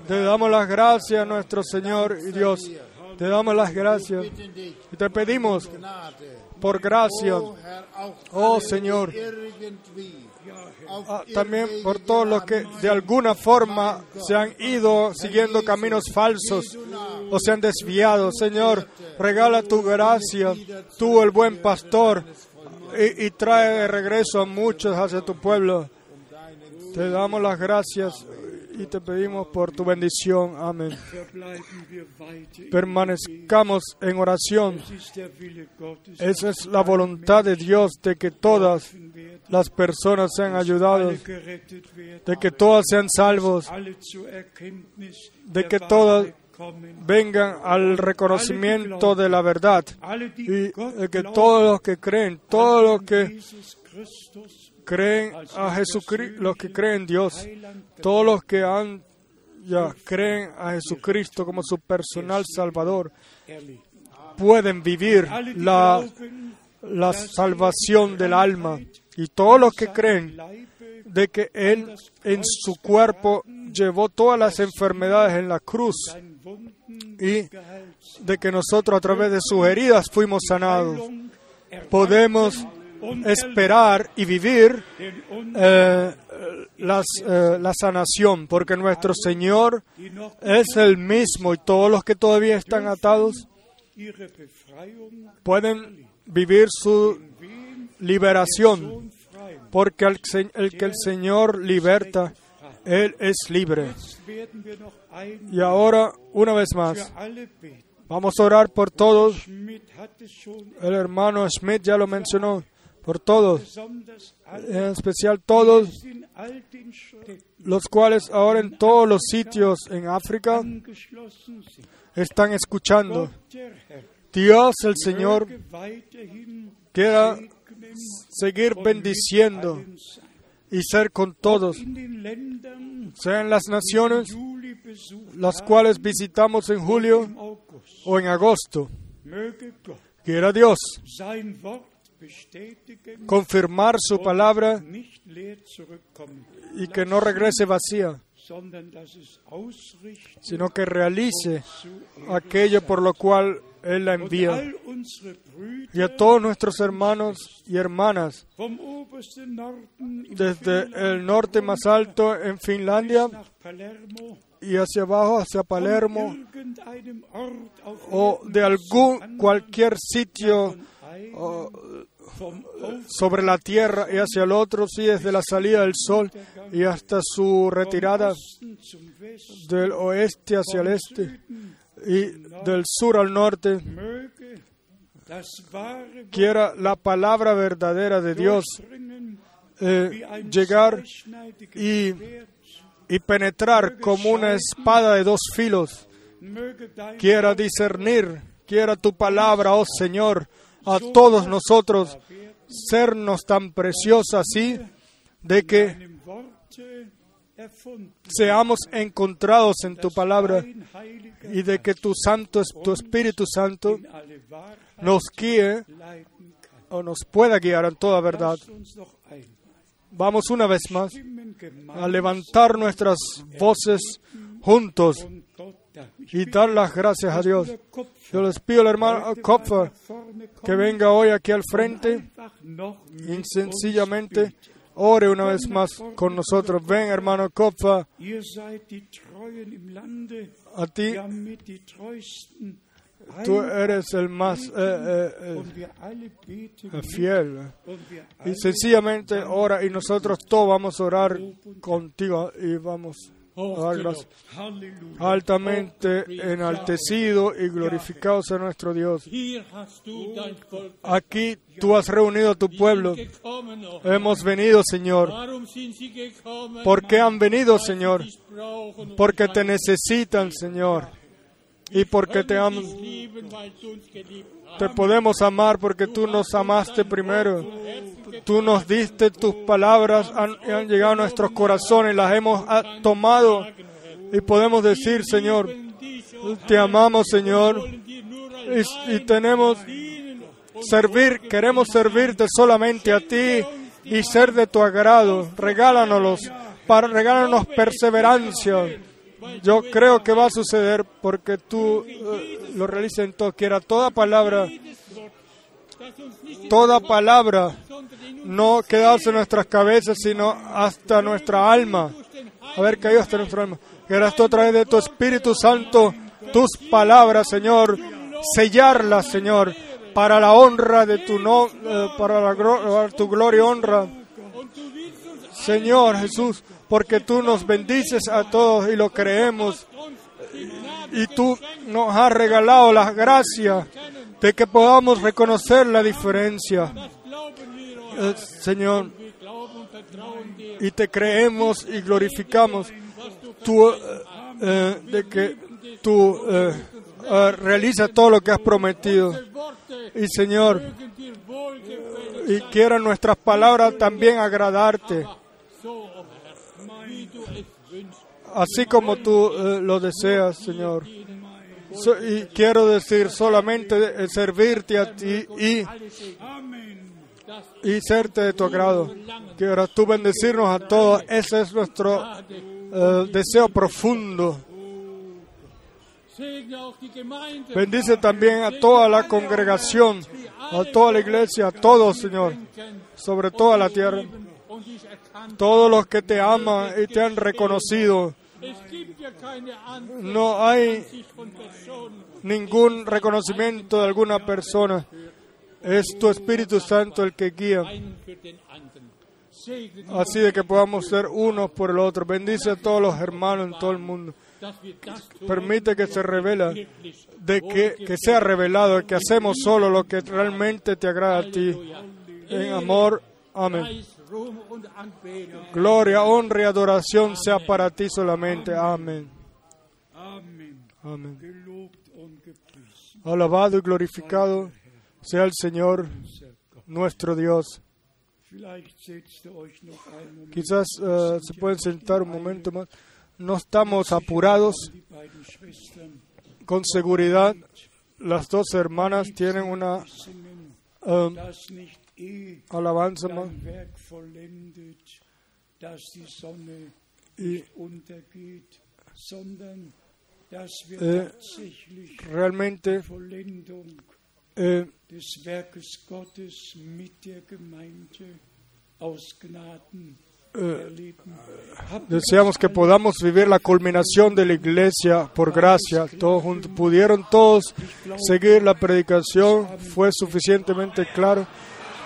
Te damos las gracias, nuestro Señor y Dios. Te damos las gracias y te pedimos por gracia, Oh Señor, ah, también por todos los que de alguna forma se han ido siguiendo caminos falsos o se han desviado. Señor, regala tu gracia, tú el buen pastor, y, y trae de regreso a muchos hacia tu pueblo. Te damos las gracias y te pedimos por tu bendición. Amén. Permanezcamos en oración. Esa es la voluntad de Dios de que todas las personas sean ayudadas, de que todas sean salvos, de que todas vengan al reconocimiento de la verdad y de que todos los que creen, todos los que creen a Jesucristo, los que creen en Dios, todos los que han ya creen a Jesucristo como su personal Salvador, pueden vivir la, la salvación del alma. y todos los que creen de que Él en su cuerpo llevó todas las enfermedades en la cruz y de que nosotros a través de sus heridas fuimos sanados. Podemos esperar y vivir eh, las, eh, la sanación, porque nuestro Señor es el mismo y todos los que todavía están atados pueden vivir su liberación, porque el, el que el Señor liberta, Él es libre. Y ahora, una vez más, vamos a orar por todos. El hermano Schmidt ya lo mencionó, por todos, en especial todos los cuales ahora en todos los sitios en África están escuchando. Dios el Señor quiera seguir bendiciendo y ser con todos, sean las naciones las cuales visitamos en julio o en agosto. Quiera Dios confirmar su palabra y que no regrese vacía, sino que realice aquello por lo cual Él la envía. Y a todos nuestros hermanos y hermanas, desde el norte más alto en Finlandia y hacia abajo hacia Palermo, o de algún cualquier sitio o, vom Auf- sobre la tierra y hacia el otro, sí, desde la salida del sol y hasta su retirada del oeste hacia el este y del sur al norte, quiera la palabra verdadera de Dios eh, llegar y- penetrar como una espada de dos filos, quiera discernir, quiera tu palabra, oh Señor, a todos nosotros sernos tan preciosa así, de que seamos encontrados en tu palabra y de que tu santo, tu Espíritu Santo nos guíe o nos pueda guiar en toda verdad. Vamos una vez más a levantar nuestras voces juntos y dar las gracias a Dios. Yo les pido al hermano Kopfer que venga hoy aquí al frente y sencillamente ore una vez más con nosotros. Ven, hermano Kopfer, a ti tú eres el más eh, eh, eh, fiel. Y sencillamente ora y nosotros todos vamos a orar contigo y vamos Altamente enaltecido y glorificado sea nuestro Dios. Aquí tú has reunido a tu pueblo. Oh, Hemos venido, Señor. ¿Por qué han venido, Señor? Porque te necesitan, Señor. Y porque te aman. Te podemos amar porque tú nos amaste primero. Tú nos diste tus palabras han, han llegado a nuestros corazones, las hemos ah, tomado y podemos decir, Señor, te amamos, Señor, y, y tenemos servir, queremos servirte solamente a ti y ser de tu agrado. Regálanos, regálanos perseverancia. Yo creo que va a suceder porque tú eh, lo realizas en todo. Quiera toda palabra, toda palabra no quedarse en nuestras cabezas, sino hasta nuestra alma. Haber caído hasta nuestra alma. Quieras tú a través de tu Espíritu Santo tus palabras, Señor, sellarlas, Señor, para la honra de tu no, eh, para la tu gloria y honra. Señor Jesús, porque tú nos bendices a todos y lo creemos. Y tú nos has regalado la gracia de que podamos reconocer la diferencia. Eh, Señor, y te creemos y glorificamos tú, eh, eh, de que tú eh, realizas todo lo que has prometido. Y Señor, y quieran nuestras palabras también agradarte, so, oh Herr, wie du es wünschst. Así como tú eh, lo deseas, Señor. Y quiero decir solamente eh, servirte a ti y, y serte de tu agrado. Quieras tú bendecirnos a todos. Ese es nuestro eh, deseo profundo. Bendice también a toda la congregación, a toda la iglesia, a todos, Señor, sobre toda la tierra. Todos los que te aman y te han reconocido. No hay ningún reconocimiento de alguna persona. Es tu Espíritu Santo el que guía. Así de que podamos ser unos por el otro. Bendice a todos los hermanos en todo el mundo. Permite que se revela, de que, que sea revelado, que hacemos solo lo que realmente te agrada a ti. En amor. Amén. Gloria, honra y adoración sea para ti solamente. Amén. Amén. Alabado y glorificado sea el Señor, nuestro Dios. Quizás eh, se pueden sentar un momento más. No estamos apurados, con seguridad. Las dos hermanas tienen una singen, eh, eh alabanza más. y tatsächlich realmente eh, ihr deseamos que podamos vivir la culminación de la iglesia por gracia. Todos pudieron todos seguir la predicación, fue suficientemente claro.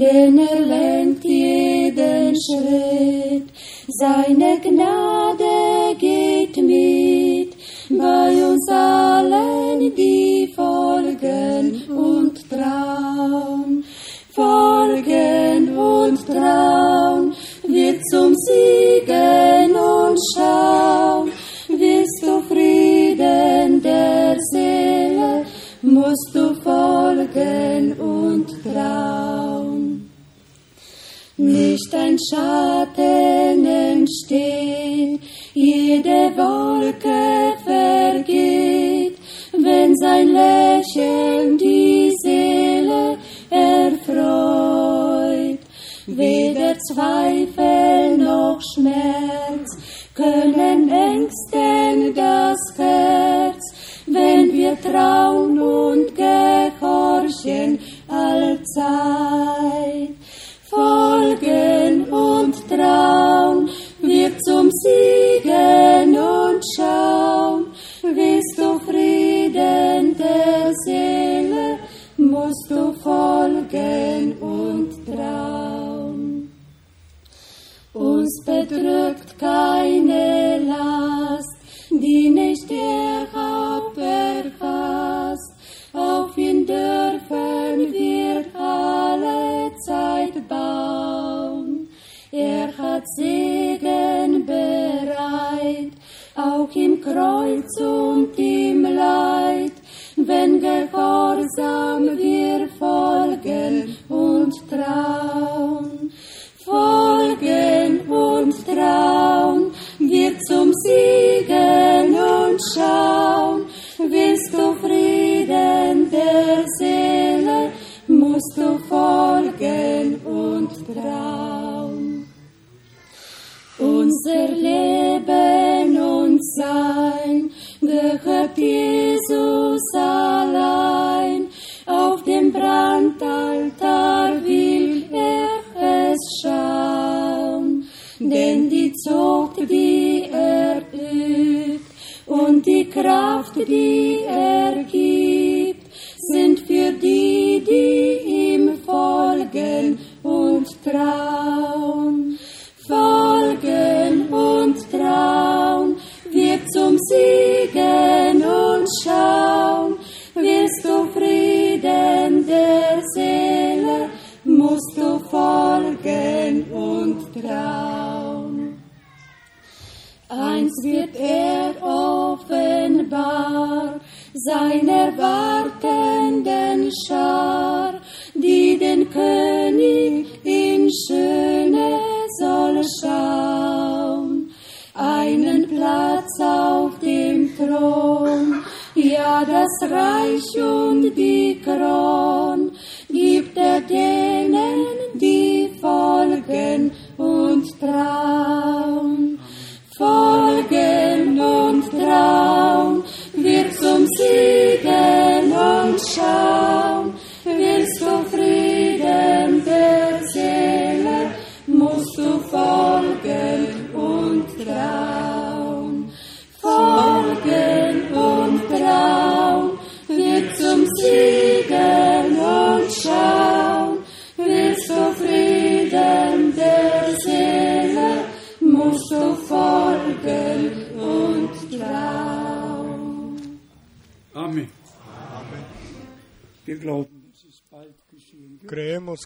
denn er lenkt jeden Schritt, seine Gnade geht mit, bei uns allen, die folgen und trauen. Folgen und trauen, wird zum Siegen und schauen, willst du Frieden der Seele, musst du folgen und trauen. Nicht ein Schatten entsteht, jede Wolke vergeht, wenn sein Lächeln die Seele erfreut. Weder Zweifel noch Schmerz können ängsten das Herz, wenn wir trauen und gehorchen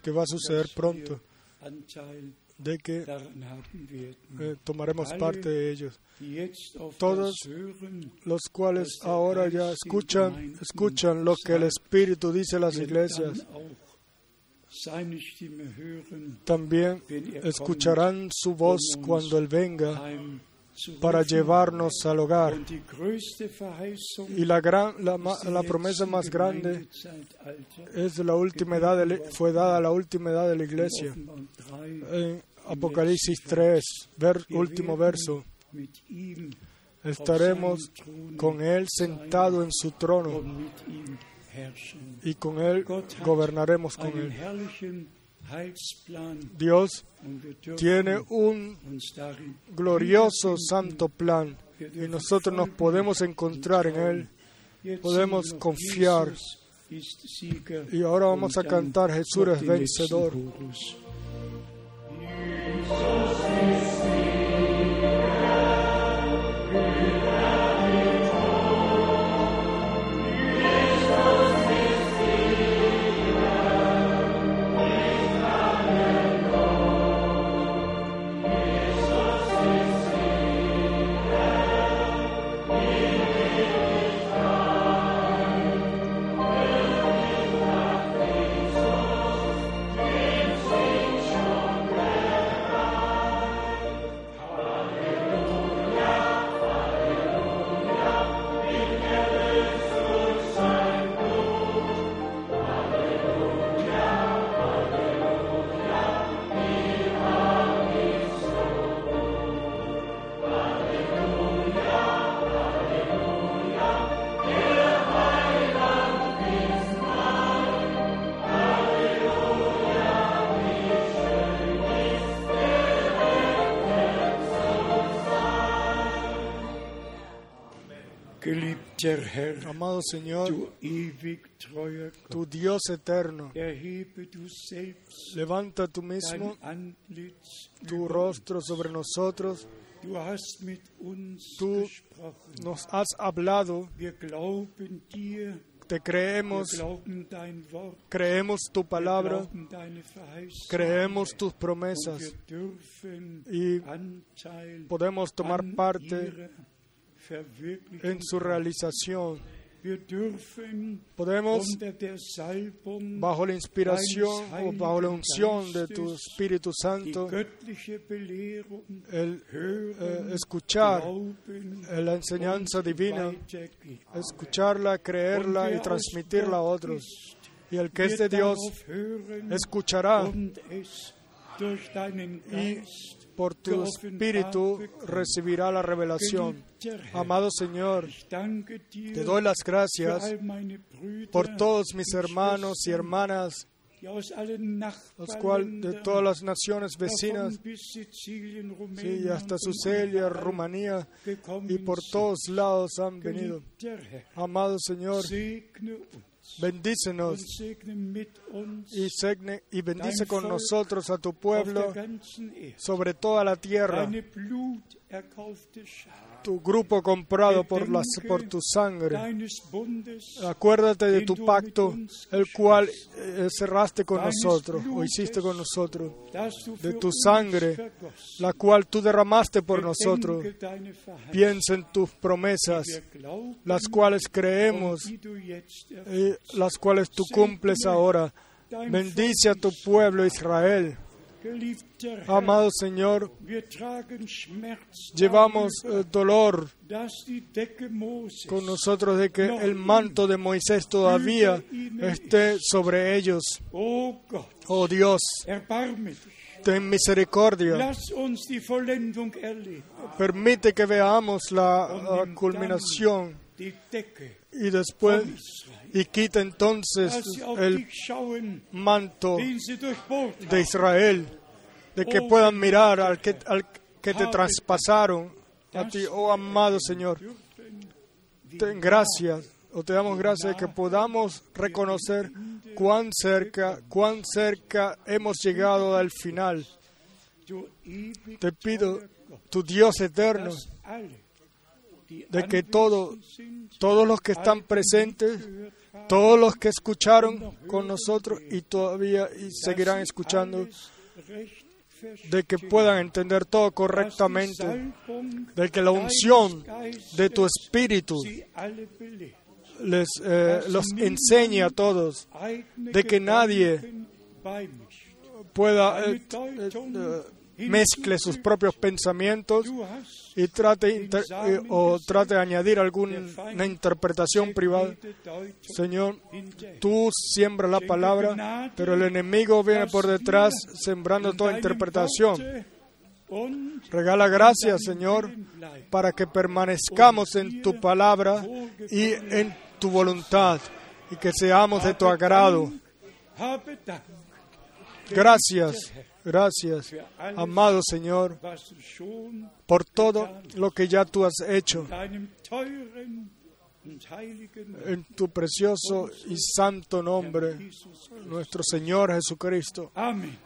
Que va a suceder pronto. De que eh, tomaremos parte de ellos. Todos Los cuales ahora ya escuchan, escuchan lo que el Espíritu dice a las iglesias, también escucharán su voz cuando Él venga para llevarnos al hogar. Y la, gran, la, la promesa más grande es la última edad fue dada a la última edad de la iglesia. En Apocalipsis 3, ver, último verso, estaremos con Él sentado en su trono y con Él gobernaremos con Él. Dios tiene un glorioso santo plan y nosotros nos podemos encontrar en Él podemos confiar. Y ahora vamos a cantar Jesús es vencedor. Amado Señor, tu Dios eterno, levanta tú mismo tu rostro sobre nosotros. Gesprochen. Nos has hablado, te creemos, creemos tu palabra, creemos tus promesas. y podemos tomar parte en su realización. Podemos, bajo la inspiración o bajo la unción de tu Espíritu Santo, el eh, escuchar eh, la enseñanza divina, escucharla, creerla y transmitirla a otros. Y el que es de Dios escuchará y por tu espíritu recibirá la revelación. Amado Señor, te doy las gracias por todos mis hermanos y hermanas, los cuales de todas las naciones vecinas, sí, hasta Sucelia, Rumanía y por todos lados han venido. Amado Señor, bendícenos y, segne- y bendice con nosotros a tu pueblo sobre toda la tierra, tu grupo comprado por, la, por tu sangre. Acuérdate de tu pacto, el cual eh, cerraste con nosotros o hiciste con nosotros, de tu sangre, la cual tú derramaste por nosotros. Piensa en tus promesas, las cuales creemos y las cuales tú cumples ahora. Bendice a tu pueblo Israel. Amado Señor, llevamos eh, dolor con nosotros de que el manto de Moisés todavía esté sobre ellos. Oh Dios, ten misericordia. Permite que veamos la culminación y después y quita entonces el manto de Israel, de que puedan mirar al que, al que te traspasaron a ti, oh amado Señor. Ten gracias, o te damos gracias de que podamos reconocer cuán cerca, cuán cerca hemos llegado al final. Te pido, tu Dios eterno, de que todo, todos los que están presentes, todos los que escucharon con nosotros y todavía y seguirán escuchando, de que puedan entender todo correctamente, de que la unción de tu Espíritu les eh, los enseñe a todos, de que nadie pueda eh, eh, eh, mezcle sus propios pensamientos y trate inter- eh, o trate de añadir alguna interpretación privada. Señor, tú siembras la palabra, pero el enemigo viene por detrás sembrando toda interpretación. Regala gracias, Señor, para que permanezcamos en tu palabra y en tu voluntad y que seamos de tu agrado. Gracias, gracias, amado Señor, por todo lo que ya tú has hecho en tu precioso y santo nombre, nuestro Señor Jesucristo. Amén,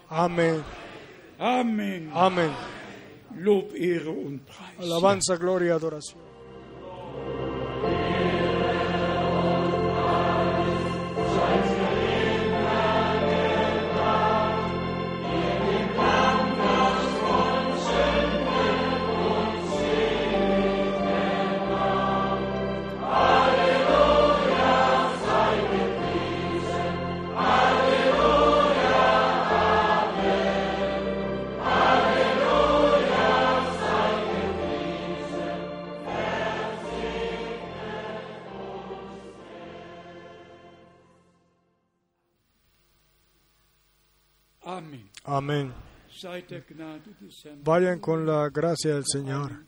amén. Lob, Ehre und Preis. Alabanza, gloria y adoración. Amén. Vayan con la gracia del Señor.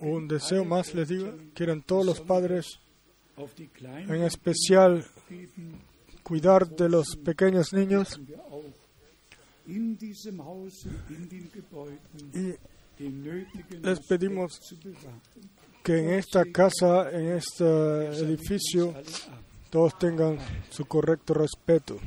Un deseo más les digo, quieren todos los padres, en especial cuidar de los pequeños niños. y les pedimos que en esta casa, en este edificio, todos tengan su correcto respeto.